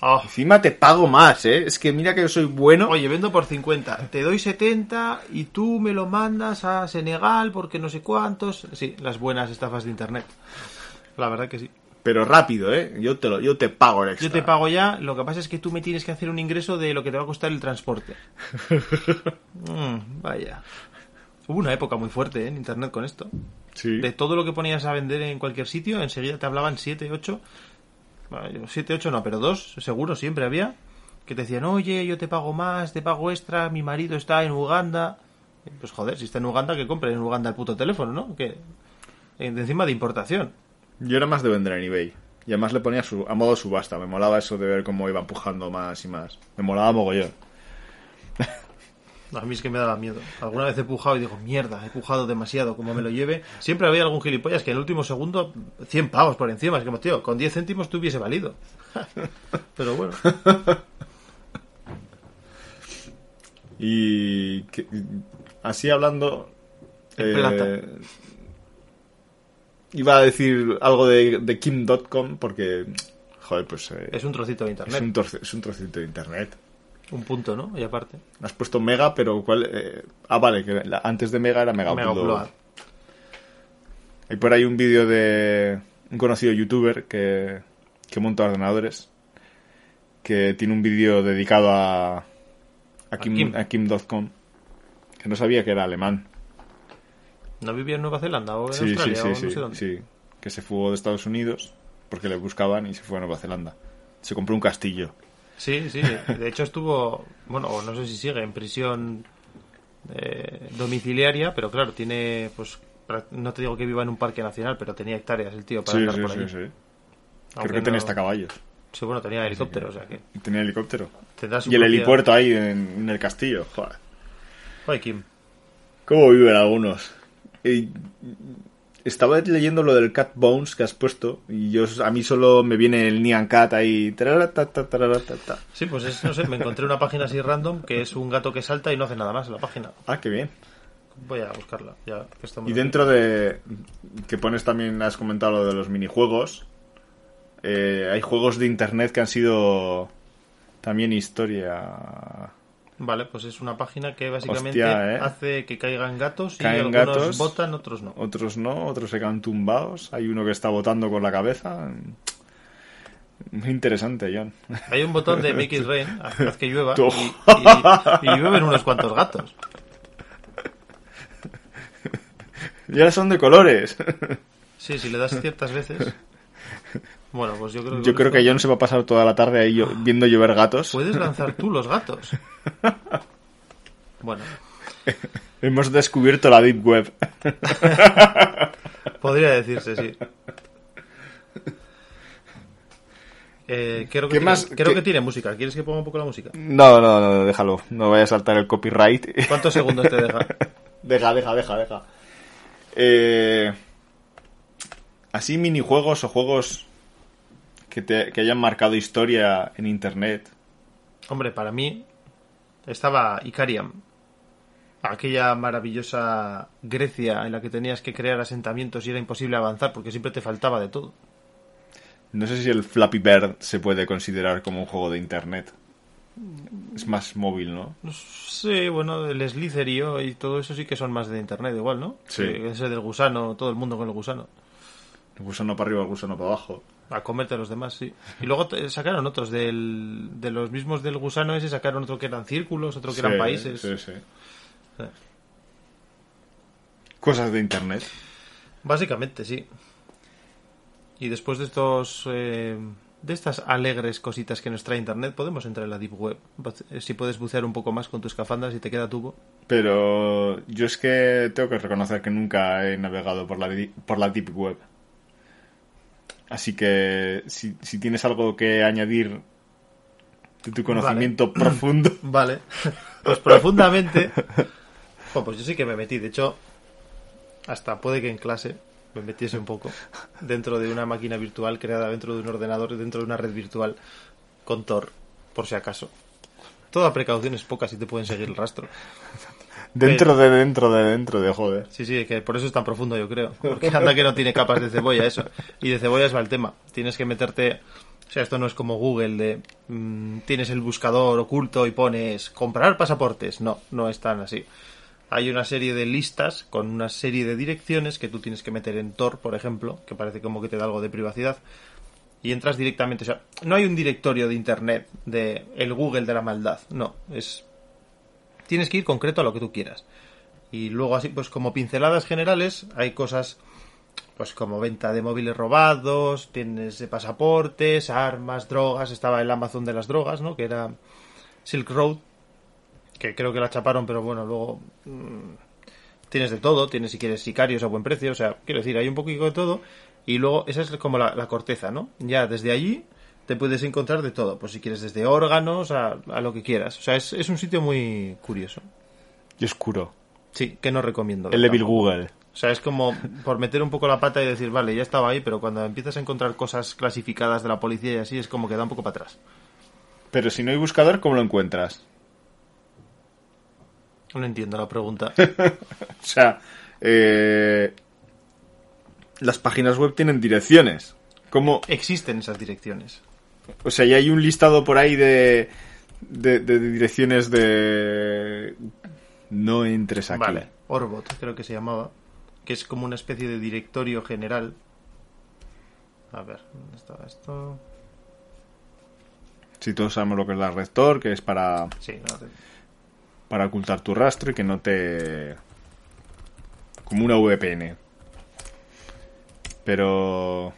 Oh. Encima te pago más, ¿eh? Es que mira que yo soy bueno. Oye, vendo por 50, te doy 70 y tú me lo mandas a Senegal porque no sé cuántos. Sí, las buenas estafas de internet. La verdad que sí. Pero rápido, ¿eh? Yo te, lo, yo te pago el extra. Yo te pago ya, lo que pasa es que tú me tienes que hacer un ingreso de lo que te va a costar el transporte. Mm, vaya. Hubo una época muy fuerte ¿eh? en internet con esto. Sí. De todo lo que ponías a vender en cualquier sitio, enseguida te hablaban 7, 8. Bueno, yo 7, 8 no, pero dos, seguro, siempre había. Que te decían, oye, yo te pago más, te pago extra, mi marido está en Uganda. Pues joder, si está en Uganda, que compre en Uganda el puto teléfono, ¿no? Que eh, encima de importación. Yo era más de vender en eBay. Y además le ponía su, a modo subasta. Me molaba eso de ver cómo iba empujando más y más. Me molaba mogollón. A mí es que me daba miedo. Alguna vez he pujado y digo, mierda, he pujado demasiado, como me lo lleve. Siempre había algún gilipollas que en el último segundo, 100 pavos por encima. Es como, tío, con 10 céntimos te hubiese valido. Pero bueno. Y que- así hablando... En eh, plata. Iba a decir algo de, de Kim.com porque... Joder, pues... eh, Es un trocito de es, internet. un es un trocito de internet. Un punto, ¿no? Y aparte. Has puesto Mega, pero ¿cuál? eh, ah, vale, que la- antes de Mega era Mega. Mega Upload. Hay por ahí un vídeo de un conocido youtuber que, que monta ordenadores, que tiene un vídeo dedicado a, a, Kim, Kim. a Kim.com, que no sabía que era alemán. ¿No vivía en Nueva Zelanda o en Sí, sí, Australia sí, o no sí, sé dónde? sí, que se fugó de Estados Unidos porque le buscaban y se fue a Nueva Zelanda. Se compró un castillo. Sí, sí. De hecho estuvo, bueno, no sé si sigue en prisión eh, domiciliaria, pero claro, tiene, pues, no te digo que viva en un parque nacional, pero tenía hectáreas el tío para Sí, andar sí, por sí, allí. sí. Aunque Creo que tenía no- hasta caballos. Sí, bueno, tenía helicóptero, o sea que tenía helicóptero. tendrá su Y el helipuerto ahí en, en el castillo. Joder. Joder, Kim. ¿Cómo viven algunos? Y estaba leyendo lo del Cat Bones que has puesto y yo a mí solo me viene el Nyan Cat ahí. tararata, tararata. Sí, pues es, no sé, me encontré una página así random que es un gato que salta y no hace nada más en la página. Ah, qué bien. Voy a buscarla, ya que estamos Y aquí. dentro de que pones también, has comentado lo de los minijuegos. eh, hay juegos de internet que han sido también historia. Vale, pues es una página que básicamente Hostia, ¿eh? hace que caigan gatos y Caen algunos gatos. botan, otros no. Otros no, otros se quedan tumbados. Hay uno que está botando con la cabeza. Muy interesante, John. Hay un botón de Make It Rain, haz que llueva, y, y- y llueven unos cuantos gatos. Y ahora son de colores. Sí, si le das ciertas veces. Bueno, pues yo creo que. Yo creo que John se va a pasar toda la tarde ahí viendo llover gatos. Puedes lanzar tú los gatos. Bueno, Hemos descubierto la Deep Web. podría decirse, sí. Eh, creo que, ¿Qué tiene, más? creo ¿Qué- que tiene música. ¿Quieres que ponga un poco la música? No, no, no, déjalo. No vaya a saltar el copyright. ¿Cuántos segundos te deja? Deja, deja, deja, deja. Eh, así minijuegos o juegos que, te, que hayan marcado historia en internet. Hombre, para mí estaba Icariam. Aquella maravillosa Grecia en la que tenías que crear asentamientos y era imposible avanzar porque siempre te faltaba de todo. No sé si el Flappy Bird se puede considerar como un juego de internet. Es más móvil, ¿no? Sí, bueno, el Slitherio y todo eso sí que son más de internet igual, ¿no? Sí. Ese del gusano, todo el mundo con el gusano. El gusano para arriba, el gusano para abajo. A comerte a los demás, sí. Y luego sacaron otros del, de los mismos del gusano ese, sacaron otro que eran círculos, otro que eran países. Sí, sí. Sí. Cosas de internet. Básicamente, sí. Y después de estos eh, de estas alegres cositas que nos trae internet, podemos entrar en la deep web. Eh, Si puedes bucear un poco más con tus escafandas y te queda tubo. Pero yo es que tengo que reconocer que nunca he navegado por la, por la Deep Web. Así que si, si tienes algo que añadir de tu conocimiento profundo. Vale. Pues profundamente. Pues yo sí que me metí. De hecho, hasta puede que en clase me metiese un poco dentro de una máquina virtual creada dentro de un ordenador, dentro de una red virtual con Tor, por si acaso. Toda precaución es poca si te pueden seguir el rastro. Dentro de dentro de dentro de joder. Sí, sí, que por eso es tan profundo, yo creo. Porque anda que no tiene capas de cebolla eso. Y de cebollas va el tema. Tienes que meterte O sea, esto no es como Google de mm, tienes el buscador oculto y pones comprar pasaportes. No, no es tan así. Hay una serie de listas con una serie de direcciones que tú tienes que meter en Tor, por ejemplo, que parece como que te da algo de privacidad. Y entras directamente. O sea, no hay un directorio de internet de el Google de la maldad. No, es. Tienes que ir concreto a lo que tú quieras. Y luego así, pues como pinceladas generales, hay cosas pues como venta de móviles robados, tienes de pasaportes, armas, drogas, estaba el Amazon de las drogas, ¿no? Que era Silk Road, que creo que la chaparon, pero bueno, luego mmm, tienes de todo, tienes si quieres sicarios a buen precio, o sea, quiero decir, hay un poquito de todo, y luego esa es como la corteza, ¿no? Ya desde allí te puedes encontrar de todo, pues si quieres desde órganos a, a lo que quieras, o sea, es, es, un sitio muy curioso. Y oscuro. Sí, que no recomiendo. El Evil Google. O sea, es como por meter un poco la pata y decir, vale, ya estaba ahí, pero cuando empiezas a encontrar cosas clasificadas de la policía y así, es como que da un poco para atrás. Pero si no hay buscador, ¿cómo lo encuentras? No entiendo la pregunta. o sea, eh, las páginas web tienen direcciones. ¿Cómo? Existen esas direcciones. O sea, ya hay un listado por ahí de, de, de direcciones de... No entres aquí. Vale, Orbot creo que se llamaba que es como una especie de directorio general. A ver, ¿dónde está esto? Si sí, todos sabemos lo que es la rector, que es para sí, no te... para ocultar tu rastro y que no te como una VPN. Pero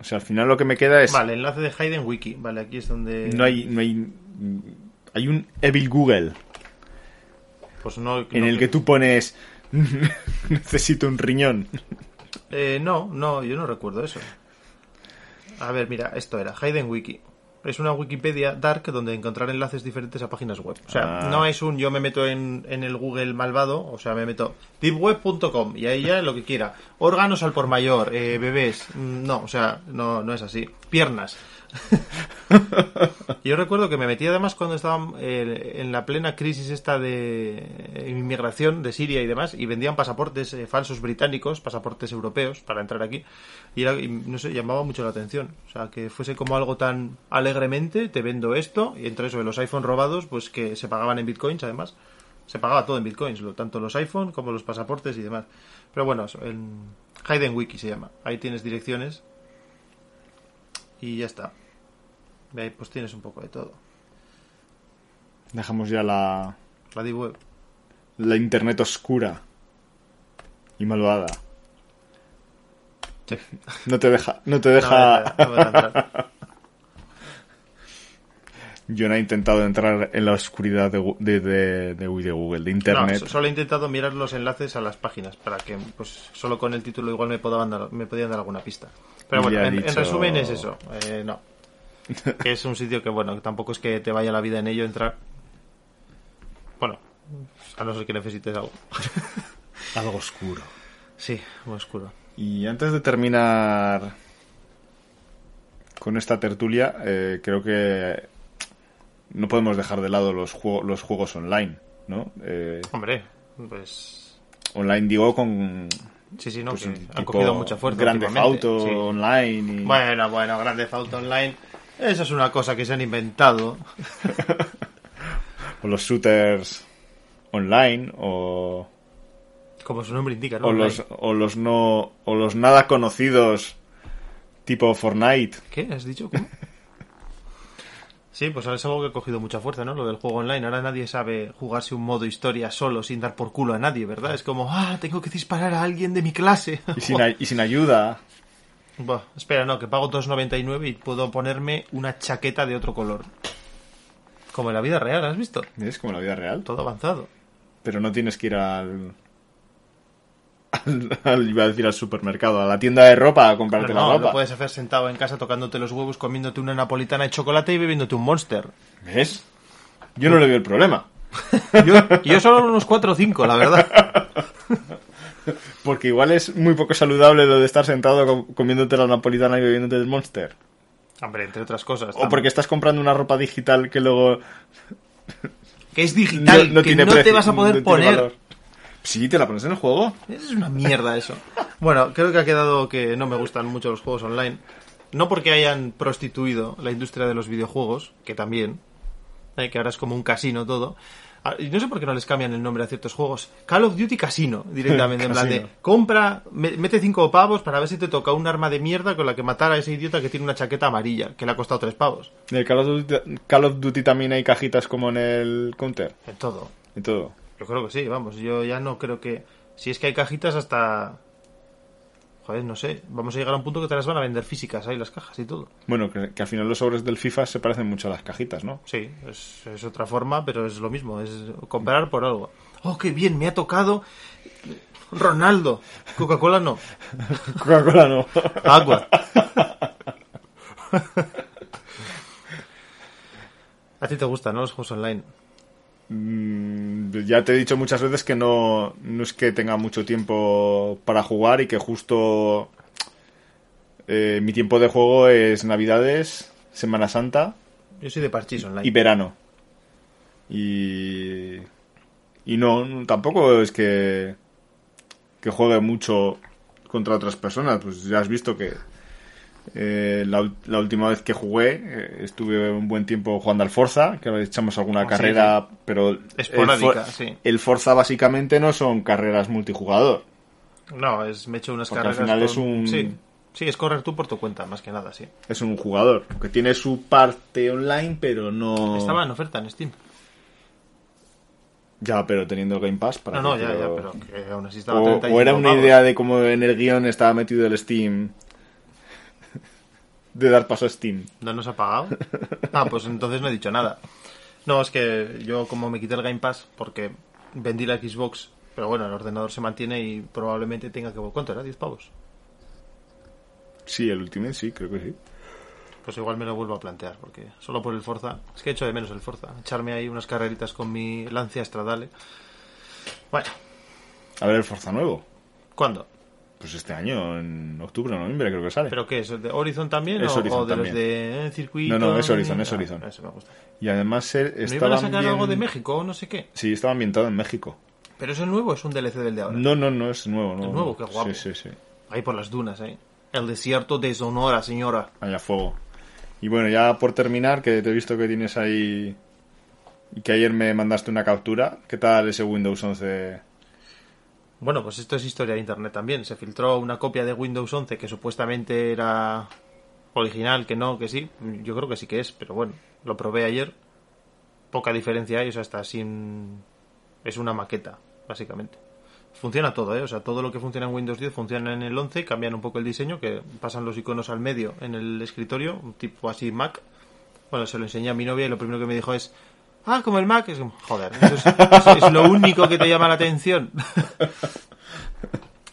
o sea, al final lo que me queda es Vale, enlace de Hayden Wiki. Vale, aquí es donde no hay no hay hay un Evil Google. Pues no, no en el que tú pones Necesito un riñón. Eh, no, no, yo no recuerdo eso. A ver, mira, esto era Hayden Wiki. Es una Wikipedia dark donde encontrar enlaces diferentes a páginas web. O sea, Ah. no es un yo me meto en, en el Google malvado, o sea, me meto deepweb.com y ahí ya lo que quiera. Órganos al por mayor, eh, bebés. Mm, No, o sea, no, no es así. Piernas. Yo recuerdo que me metí además cuando estaba eh, en la plena crisis esta de inmigración de Siria y demás y vendían pasaportes eh, falsos británicos, pasaportes europeos para entrar aquí y, no sé, llamaba mucho la atención. O sea, que fuese como algo tan alegremente, te vendo esto y entre eso de los iPhone robados, pues que se pagaban en bitcoins además. Se pagaba todo en bitcoins, tanto los iPhone como los pasaportes y demás. Pero bueno, en Hayden Wiki se llama. Ahí tienes direcciones y ya está. Y ahí pues tienes un poco de todo. Dejamos ya la La deep web. la internet oscura y malvada. Sí. No te deja no te No, deja no, no, no, no, no. Yo no he intentado entrar en la oscuridad de, de, Google, de No, Internet. so- solo he intentado mirar los enlaces a las páginas para que, pues, solo con el título igual me podían dar, me podían dar alguna pista. Pero bueno, en, resumen es eso. Eh, no. Que es un sitio que, bueno, que tampoco es que te vaya la vida en ello entrar. Bueno, a no ser que necesites algo. Algo oscuro. Sí, muy oscuro. Y antes de terminar con esta tertulia, eh, creo que no podemos dejar de lado los, juego- los juegos online, ¿no? Eh, Hombre, pues. online digo con Sí, sí, no, pues, que han cogido mucha fuerza. Grande últimamente, Auto sí. online y Bueno, bueno, Grande Auto Online. Eso es una cosa que se han inventado. o los shooters online o, Como su nombre indica, ¿no? o los o los no o los nada conocidos tipo Fortnite. ¿Qué? ¿Has dicho? ¿Cómo? Sí, pues ahora es algo que ha cogido mucha fuerza, ¿no? Lo del juego online. Ahora nadie sabe jugarse un modo historia solo sin dar por culo a nadie, ¿verdad? Es como, ah, tengo que disparar a alguien de mi clase. Y sin, ay- y sin ayuda. Buah, espera, no, que pago 2.99 y puedo ponerme una chaqueta de otro color. Como en la vida real, ¿has visto? Es como la vida real. Todo avanzado. Pero no tienes que ir al, al, al- iba a decir al supermercado, a la tienda de ropa a comprarte No, la no, ropa. lo puedes hacer sentado en casa tocándote los huevos, comiéndote una napolitana de chocolate y bebiéndote un monster. ¿Ves? Yo no le veo el problema. Yo, yo solo unos 4 o 5, la verdad. Porque igual es muy poco saludable lo de estar sentado com- comiéndote la napolitana y bebiéndote el monster. Hombre, entre otras cosas. O porque estás comprando una ropa digital que luego Que es digital, no, no que tiene no te vas a poder no poner. Sí, te la pones en el juego. Es una mierda eso. Bueno, creo que ha quedado que no me gustan mucho los juegos online. No porque hayan prostituido la industria de los videojuegos, que también, eh, que ahora es como un casino todo. Ah, Y no sé por qué no les cambian el nombre a ciertos juegos. Call of Duty Casino, directamente. en plan de, compra, me- mete cinco pavos para ver si te toca un arma de mierda con la que matar a ese idiota que tiene una chaqueta amarilla, que le ha costado tres pavos. En el Call of, Duty, Call of Duty también hay cajitas como en el Counter En todo. y todo. Yo creo que sí, vamos. Yo ya no creo que. Si es que hay cajitas hasta. Joder, no sé. Vamos a llegar a un punto que te las van a vender físicas ahí, las cajas y todo. Bueno, que, que al final los sobres del FIFA se parecen mucho a las cajitas, ¿no? Sí, es, es otra forma, pero es lo mismo. Es comprar por algo. Oh, qué bien, me ha tocado. Ronaldo. Coca-Cola no. Coca-Cola no. Agua. A ti te gustan, ¿no? Los juegos online. Mm, ya te he dicho muchas veces que no, no es que tenga mucho tiempo para jugar y que justo eh, mi tiempo de juego es Navidades, Semana Santa Yo soy de parchís online. y verano. Y, y no, no, tampoco es que, que juegue mucho contra otras personas. Pues ya has visto que eh, la, última vez que jugué eh, estuve un buen tiempo jugando al Forza, que echamos alguna Ah, sí, carrera, pero el, Esporádica, For- sí. el Forza básicamente no son carreras multijugador. No, es, me he hecho unas Porque al carreras. final con- es un- Sí. sí, es correr tú por tu cuenta, más que nada, sí. Es un jugador, que tiene su parte online, pero no... Estaba en oferta en Steam. Ya, pero teniendo el Game Pass para No, no, ya, ya, pero que aún así estaba O, 35 o era una idea de cómo en el guion estaba metido el Steam. De dar paso a Steam. ¿No nos ha pagado? Ah, pues entonces no he dicho nada. No, es que yo como me quité el Game Pass porque vendí la Xbox, pero bueno, el ordenador se mantiene y probablemente tenga que... ¿Cuánto era? ¿10 pavos? Sí, el Ultimate sí, creo que sí. Pues igual me lo vuelvo a plantear, porque solo por el Forza... Es que he hecho de menos el Forza. Echarme ahí unas carreritas con mi Lancia Stradale. Bueno, A ver el Forza nuevo. ¿cuándo? Pues este año, en octubre o noviembre creo que sale. ¿Pero qué es? ¿El de Horizon también? Es o, Horizon o de también. los de eh, circuito? No, no, es Horizon, es Ah, Horizon. Eso me gusta. Y además eh, ¿No iban a estaba sacar bien- algo de México o no sé qué? Sí, estaba ambientado en México. ¿Pero es el nuevo o es un DLC del de ahora? No, no, no es nuevo. No, Es nuevo, qué guapo. Sí, sí, sí. Ahí por las dunas, ¿eh? El desierto de Sonora, señora. Allá fuego. Y bueno, ya por terminar, que te he visto que tienes ahí... Y que ayer me mandaste una captura. ¿Qué tal ese Windows 11? Bueno, pues esto es historia de Internet también. Se filtró una copia de Windows 11 que supuestamente era original, que no, que sí. Yo creo que sí que es, pero bueno, lo probé ayer. Poca diferencia hay, o sea, está sin... Es una maqueta, básicamente. Funciona todo, ¿eh? O sea, todo lo que funciona en Windows 10 funciona en el 11, cambian un poco el diseño, que pasan los iconos al medio en el escritorio, un tipo así Mac. Bueno, se lo enseñé a mi novia y lo primero que me dijo es, ah, como el Mac. Es como, joder, eso es, eso es lo único que te llama la atención.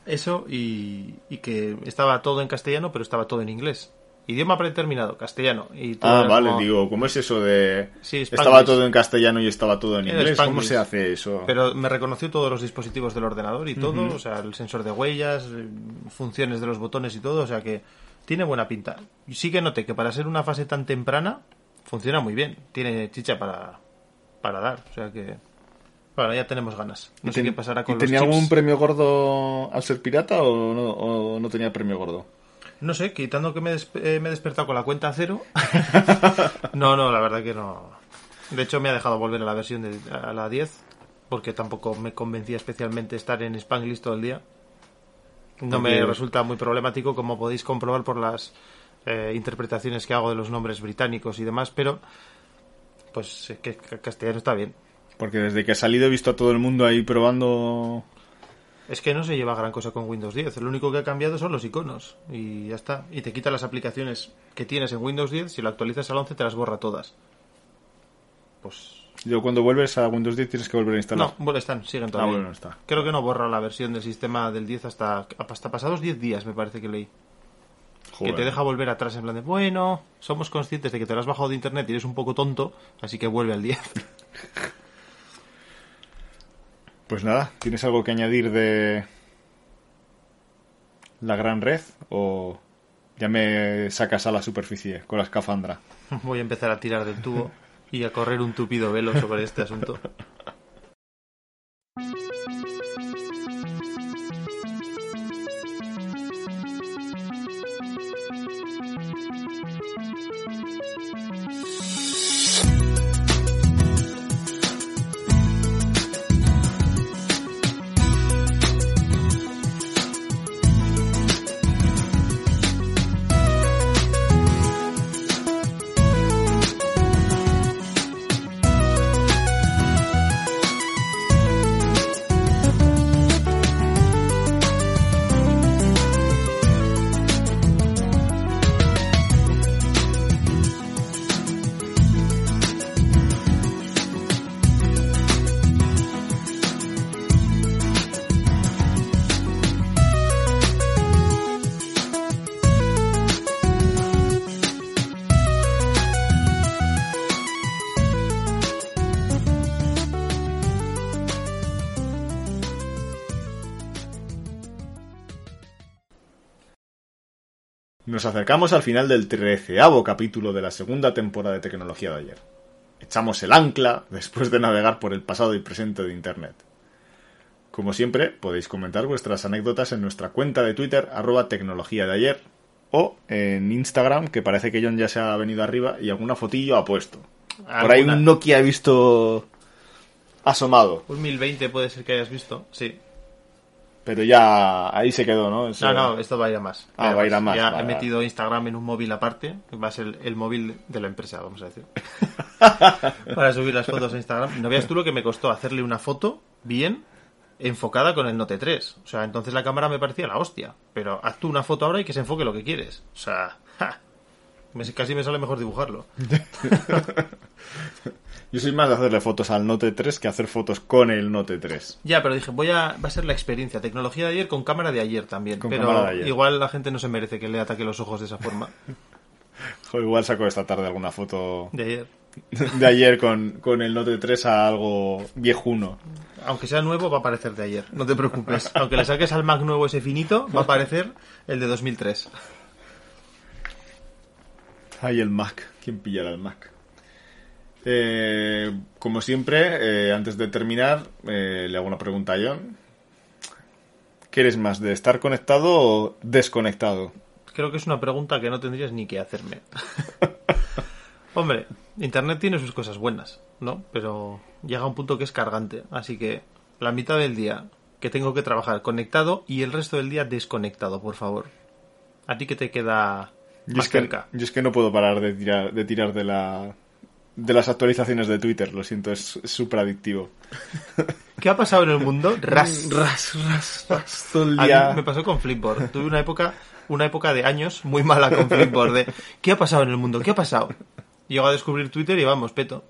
Eso y, y que estaba todo en castellano, pero estaba todo en inglés. Idioma predeterminado, castellano. Y todo Ah, vale, como- digo, ¿cómo es eso de... Sí, estaba todo en castellano y estaba todo en inglés? ¿Cómo se hace eso? Pero me reconoció todos los dispositivos del ordenador y todo, o sea, el sensor de huellas, eh, funciones de los botones y todo, o sea que tiene buena pinta. Y sí que noté que para ser una fase tan temprana funciona muy bien, tiene chicha para, para dar, o sea que... Bueno, ya tenemos ganas. No ¿Y sé qué pasará ¿Y con los tenía chips. algún premio gordo al ser pirata o no, o no tenía premio gordo? No sé, quitando que me, eh, me he despertado con la cuenta cero. no, no, la verdad que no. De hecho, me ha dejado volver a la versión de a la 10, porque tampoco me convencía especialmente estar en Spanglish todo el día. No me resulta muy problemático, como podéis comprobar por las eh, interpretaciones que hago de los nombres británicos y demás, pero pues eh, que, castellano está bien. Porque desde que ha salido he visto a todo el mundo ahí probando... Es que no se lleva gran cosa con Windows 10. Lo único que ha cambiado son los iconos. Y ya está. Y te quita las aplicaciones que tienes en Windows 10. Si lo actualizas al 11 te las borra todas. Pues... Yo cuando vuelves a Windows 10 tienes que volver a instalar. No, bueno, están, siguen Ah, todavía. bueno, no está. Creo que no borra la versión del sistema del 10 hasta, hasta pasados 10 días, me parece que leí. Joder. Que te deja volver atrás en plan de, bueno, somos conscientes de que te lo has bajado de internet y eres un poco tonto, así que vuelve al 10. Pues nada, ¿tienes algo que añadir de la gran red o ya me sacas a la superficie con la escafandra? Voy a empezar a tirar del tubo y a correr un tupido velo sobre este asunto. Nos acercamos al final del treceavo capítulo de la segunda temporada de Tecnología de ayer. Echamos el ancla después de navegar por el pasado y presente de Internet. Como siempre, podéis comentar vuestras anécdotas en nuestra cuenta de Twitter, arroba tecnología de ayer, o en Instagram, que parece que John ya se ha venido arriba y alguna fotillo ha puesto. Por ahí un Nokia he visto asomado, Un 1020 puede ser que hayas visto, sí. Pero ya ahí se quedó, ¿no? Eso- No, no, esto va a ir a más. Ah, va a ir a más, Ya vale, he metido Instagram en un móvil aparte, que va a ser el móvil de la empresa, vamos a decir. Para subir las fotos a Instagram. No veas tú lo que me costó hacerle una foto bien enfocada con el Note 3. O sea, entonces la cámara me parecía la hostia. Pero haz tú una foto ahora y que se enfoque lo que quieres. O sea, ¡ja! Me- casi me sale mejor dibujarlo. Yo soy más de hacerle fotos al Note 3 que hacer fotos con el Note 3. Ya, pero dije, voy a, va a ser la experiencia. Tecnología de ayer con cámara de ayer también. Con pero ayer. igual la gente no se merece que le ataque los ojos de esa forma. Igual saco esta tarde alguna foto De ayer. de ayer con, con el Note 3 a algo viejuno. Aunque sea nuevo, va a aparecer de ayer. No te preocupes. Aunque le saques al Mac nuevo ese finito, va a aparecer el de 2003. Ay, el Mac. ¿Quién pillará el Mac? Eh, como siempre, eh, antes de terminar, eh, le hago una pregunta a John. ¿Qué eres más, de estar conectado o desconectado? Creo que es una pregunta que no tendrías ni que hacerme. Hombre, Internet tiene sus cosas buenas, ¿no? Pero llega un punto que es cargante. Así que la mitad del día que tengo que trabajar conectado y el resto del día desconectado, por favor. ¿A ti que te queda Yo más es, que, cerca? yo es que no puedo parar de tirar de, tirar de, la, de las actualizaciones de Twitter, lo siento, es súper adictivo. ¿Qué ha pasado en el mundo? Ras. ras, ras, ras, todo el A mí día. me pasó con Flipboard. Tuve una época, una época de años muy mala con Flipboard. De, ¿Qué ha pasado en el mundo? ¿Qué ha pasado? Llego a descubrir Twitter y vamos, peto.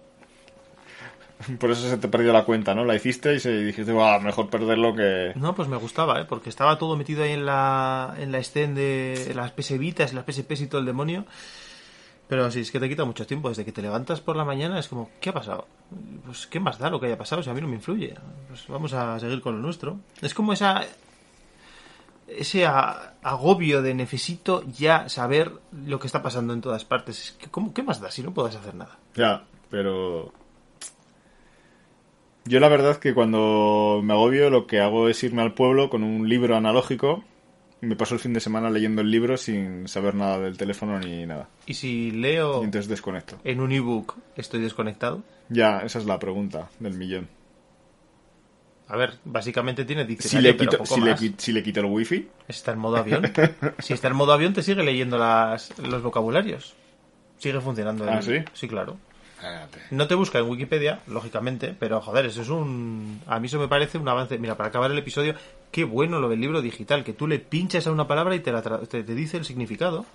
Por eso se te perdió la cuenta, ¿no? La hiciste y se dijiste, "Buah, mejor perderlo que... No, pues me gustaba, ¿eh? Porque estaba todo metido ahí en la, en la stand de las PS Vitas, las PSPs y todo el demonio. Pero sí, es que te quita mucho tiempo. Desde que te levantas por la mañana es como, ¿qué ha pasado? Pues, ¿qué más da lo que haya pasado? Si a mí no me influye. Pues vamos a seguir con lo nuestro. Es como esa... Ese a- agobio de necesito ya saber lo que está pasando en todas partes. Es que, ¿cómo, ¿Qué más da si no puedes hacer nada? Ya, pero... Yo la verdad que cuando me agobio lo que hago es irme al pueblo con un libro analógico y me paso el fin de semana leyendo el libro sin saber nada del teléfono ni nada. Y si leo Y entonces desconecto. en un ebook, ¿estoy desconectado? Ya, esa es la pregunta del millón. A ver, básicamente tiene Si diccionario, le, pero quito, poco si, le, más. si le quito el wifi, Está en modo avión. si está en modo avión, te sigue leyendo las, los vocabularios. Sigue funcionando. ¿Ah, sí? Sí, claro. No te busca en Wikipedia, lógicamente, pero joder, eso es un. A mí eso me parece un avance. Mira, para acabar el episodio, qué bueno lo del libro digital, que tú le pinchas a una palabra y te, la tra- te, te dice el significado.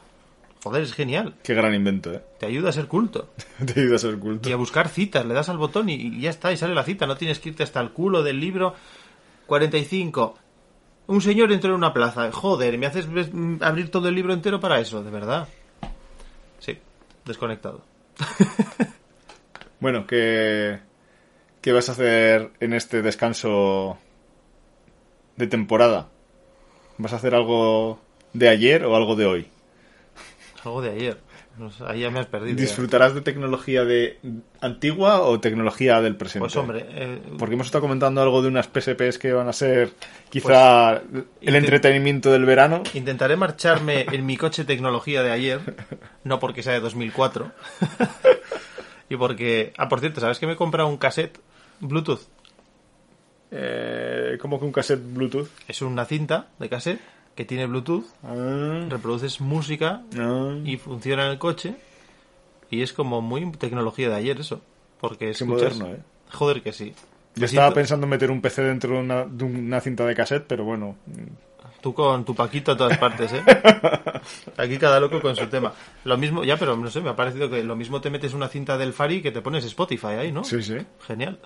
Joder, es genial. qué gran invento, ¿eh? Te ayuda a ser culto. Te ayuda a ser culto. Y a buscar citas, le das al botón y, y ya está, y sale la cita. No tienes que irte hasta el culo del libro 45. Un señor entró en una plaza. Joder, ¿me haces mm, abrir todo el libro entero para eso? ¿De verdad? Sí, desconectado. Bueno, ¿qué, ¿qué vas a hacer en este descanso de temporada? ¿Vas a hacer algo de ayer o algo de hoy? Algo de ayer. Ahí ya me has perdido. ¿Disfrutarás de tecnología de antigua o tecnología del presente? Pues hombre, eh, Porque hemos estado comentando algo de unas PSPs que van a ser quizá el intent- entretenimiento del verano. intentaré marcharme en mi coche tecnología de ayer. No porque sea de 2004. y porque... Ah, por cierto, ¿sabes que me he comprado un cassette Bluetooth? Eh, como que un cassette Bluetooth. Es una cinta de cassette que tiene Bluetooth Ah, reproduces música ah. y funciona en el coche y es como muy tecnología de ayer eso porque escuchas moderno, ¿eh? joder que sí Yo Me estaba siento- pensando en meter un PC dentro de una, de una cinta de cassette, pero bueno. Tú con tu paquito a todas partes eh aquí cada loco con su tema lo mismo ya pero no sé me ha parecido que lo mismo te metes una cinta del Fari que te pones Spotify ahí no Sí, sí. genial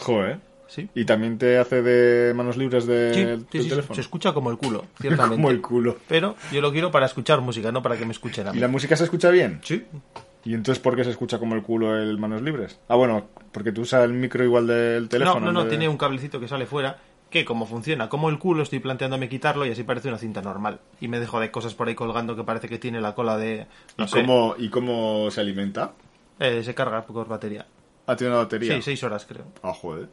Joder. sí Y también te hace de manos libres de, Sí, del sí, teléfono. se escucha como el culo ciertamente Como el culo. pero yo lo quiero para escuchar música no para que me escuchen a ¿Y mí la música se escucha bien? sí ¿Y entonces por qué se escucha como el culo el manos libres? Ah, bueno, porque tú usas el micro igual del no teléfono. no no vez de- tiene un cablecito que sale fuera que como funciona como el culo, estoy planteándome quitarlo y así parece una cinta normal. Y me dejo de cosas por ahí colgando que parece que tiene la cola de... No ¿Y, sé, cómo, ¿Y cómo se alimenta? eh, se carga por batería. ¿Ha tenido una batería? Sí, seis horas creo. Ah, joder.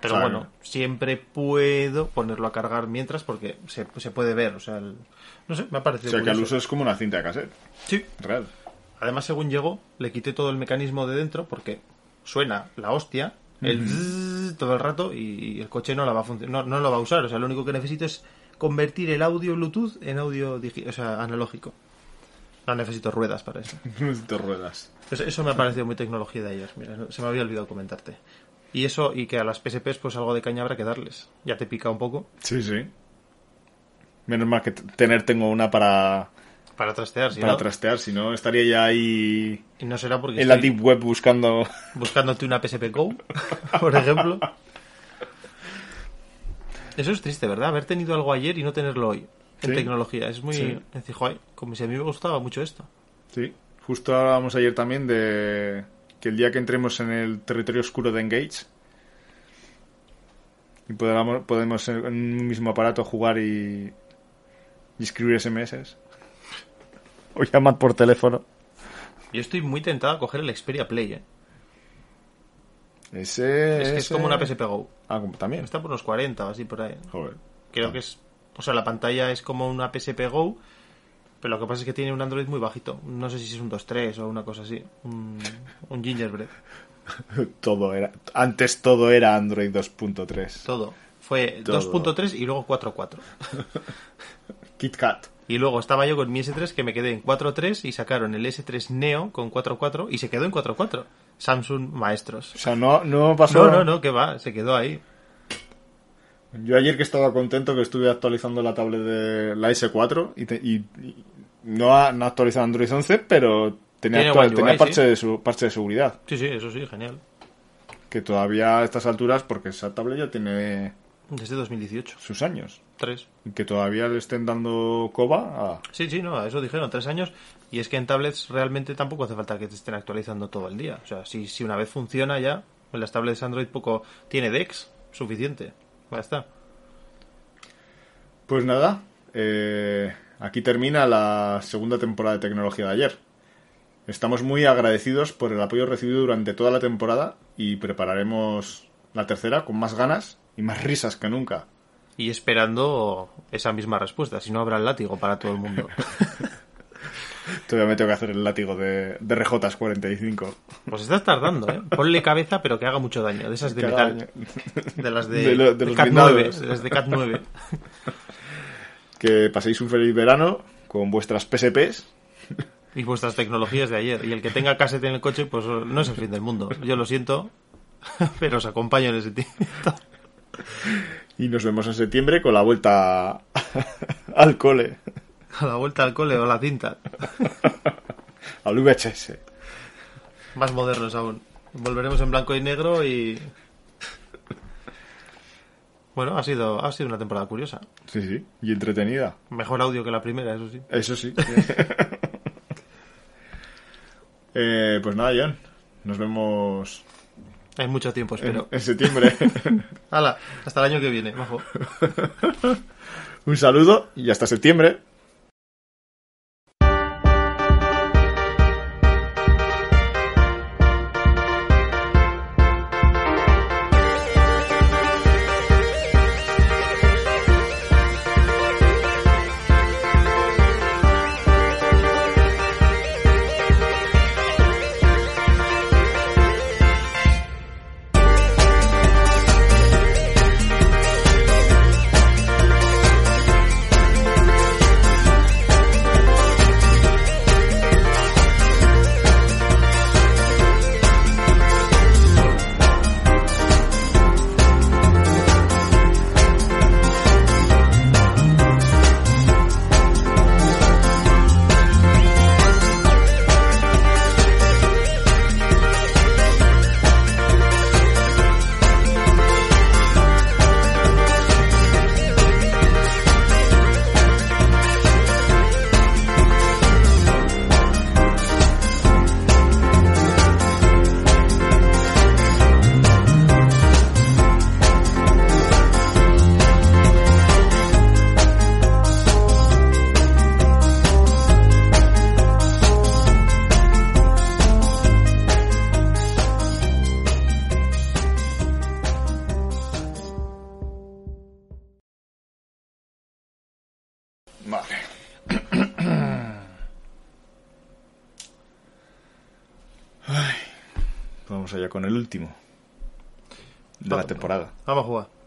Pero O bueno, siempre puedo ponerlo a cargar mientras porque se, se puede ver. O sea, el- no sé, me ha O parecido sea, que al uso es como una cinta de cassette. Sí. Real. Además, según llegó, le quité todo el mecanismo de dentro porque suena la hostia, el todo el rato y el coche no, la va a no, no lo va a usar. O sea, lo único que necesito es convertir el audio Bluetooth en audio o sea, analógico. No necesito ruedas para eso. No necesito ruedas. Eso, eso me ha parecido muy tecnología de ayer. Mira, se me había olvidado comentarte. Y eso, y que a las PSPs, pues algo de caña habrá que darles. Ya te pica un poco Sí, sí. Menos mal que tener tengo una para, para trastear, si para no- trastear, si no estaría ya ahí Y no será porque en la deep web buscando... buscándote una PSP Go, por ejemplo. Eso es triste, ¿verdad? Haber tenido algo ayer y no tenerlo hoy en Sí. tecnología. Es muy... Sí. decir, "Joder, como si a mí me gustaba mucho esto. Sí, justo hablábamos ayer también de que el día que entremos en el territorio oscuro de Engage y podamos, podemos en un mismo aparato jugar y, y escribir SMS o llamar por teléfono. Yo estoy muy tentado a coger el Xperia Play, ¿eh? Ese, Es que es como una PSP Go. Ah, también. Está por unos 40 o así por ahí. Joder. Creo Ah. que es... O sea, la pantalla es como una PSP Go, pero lo que pasa es que tiene un Android muy bajito. No sé si es un 2.3 o una cosa así. Un, un gingerbread. Todo era, antes todo era Android 2.3. Todo. Fue Todo. 2.3 y luego 4.4. KitKat. Y luego estaba yo con mi S3 que me quedé en 4.3 y sacaron el S3 Neo con 4.4 y se quedó en 4.4. Samsung maestros. O sea, no, no pasó. No, no, no, que va, se quedó ahí. Yo ayer que estaba contento que estuve actualizando la tablet de la S4 y, te- y- y no, ha, no ha actualizado Android 11, pero tenía, actual- tenía parche, sí. de su, parche de seguridad. Sí, sí, eso sí, genial. Que todavía a estas alturas, porque esa tablet ya tiene Desde 2018. sus años. Tres. Que todavía le estén dando coba a... Sí, sí, no, eso dijeron, tres años. Y es que en tablets realmente tampoco hace falta que te estén actualizando todo el día. O sea, si, si una vez funciona ya, en las tablets Android poco tiene DeX, suficiente. Ya está. Pues nada, eh, aquí termina la segunda temporada de tecnología de ayer. Estamos muy agradecidos por el apoyo recibido durante toda la temporada y prepararemos la tercera con más ganas y más risas que nunca. Y esperando esa misma respuesta, si no habrá el látigo para todo el mundo. Todavía me tengo que hacer el látigo de, de RJs 45. Pues estás tardando, ¿eh? Ponle cabeza, pero que haga mucho daño. De esas de haga metal. daño. De las de, De lo- de los Cat 9. blindados. De las de Cat 9. Que paséis un feliz verano con vuestras PSPs. Y vuestras tecnologías de ayer. Y el que tenga cassette en el coche, pues no es el fin del mundo. Yo lo siento, pero os acompaño en ese tiempo. Y nos vemos en septiembre con la vuelta al cole, A la vuelta al cole o a la cinta. al VHS. Más modernos aún. Volveremos en blanco y negro y... Bueno, ha sido, ha sido una temporada curiosa. Sí, sí, y entretenida. Mejor audio que la primera, eso sí. Eso sí. Eh, pues nada, John. Nos vemos Hay mucho tiempo, en, espero. en septiembre. Hala, hasta el año que viene, majo. Un saludo y hasta septiembre. Vamos a jugar.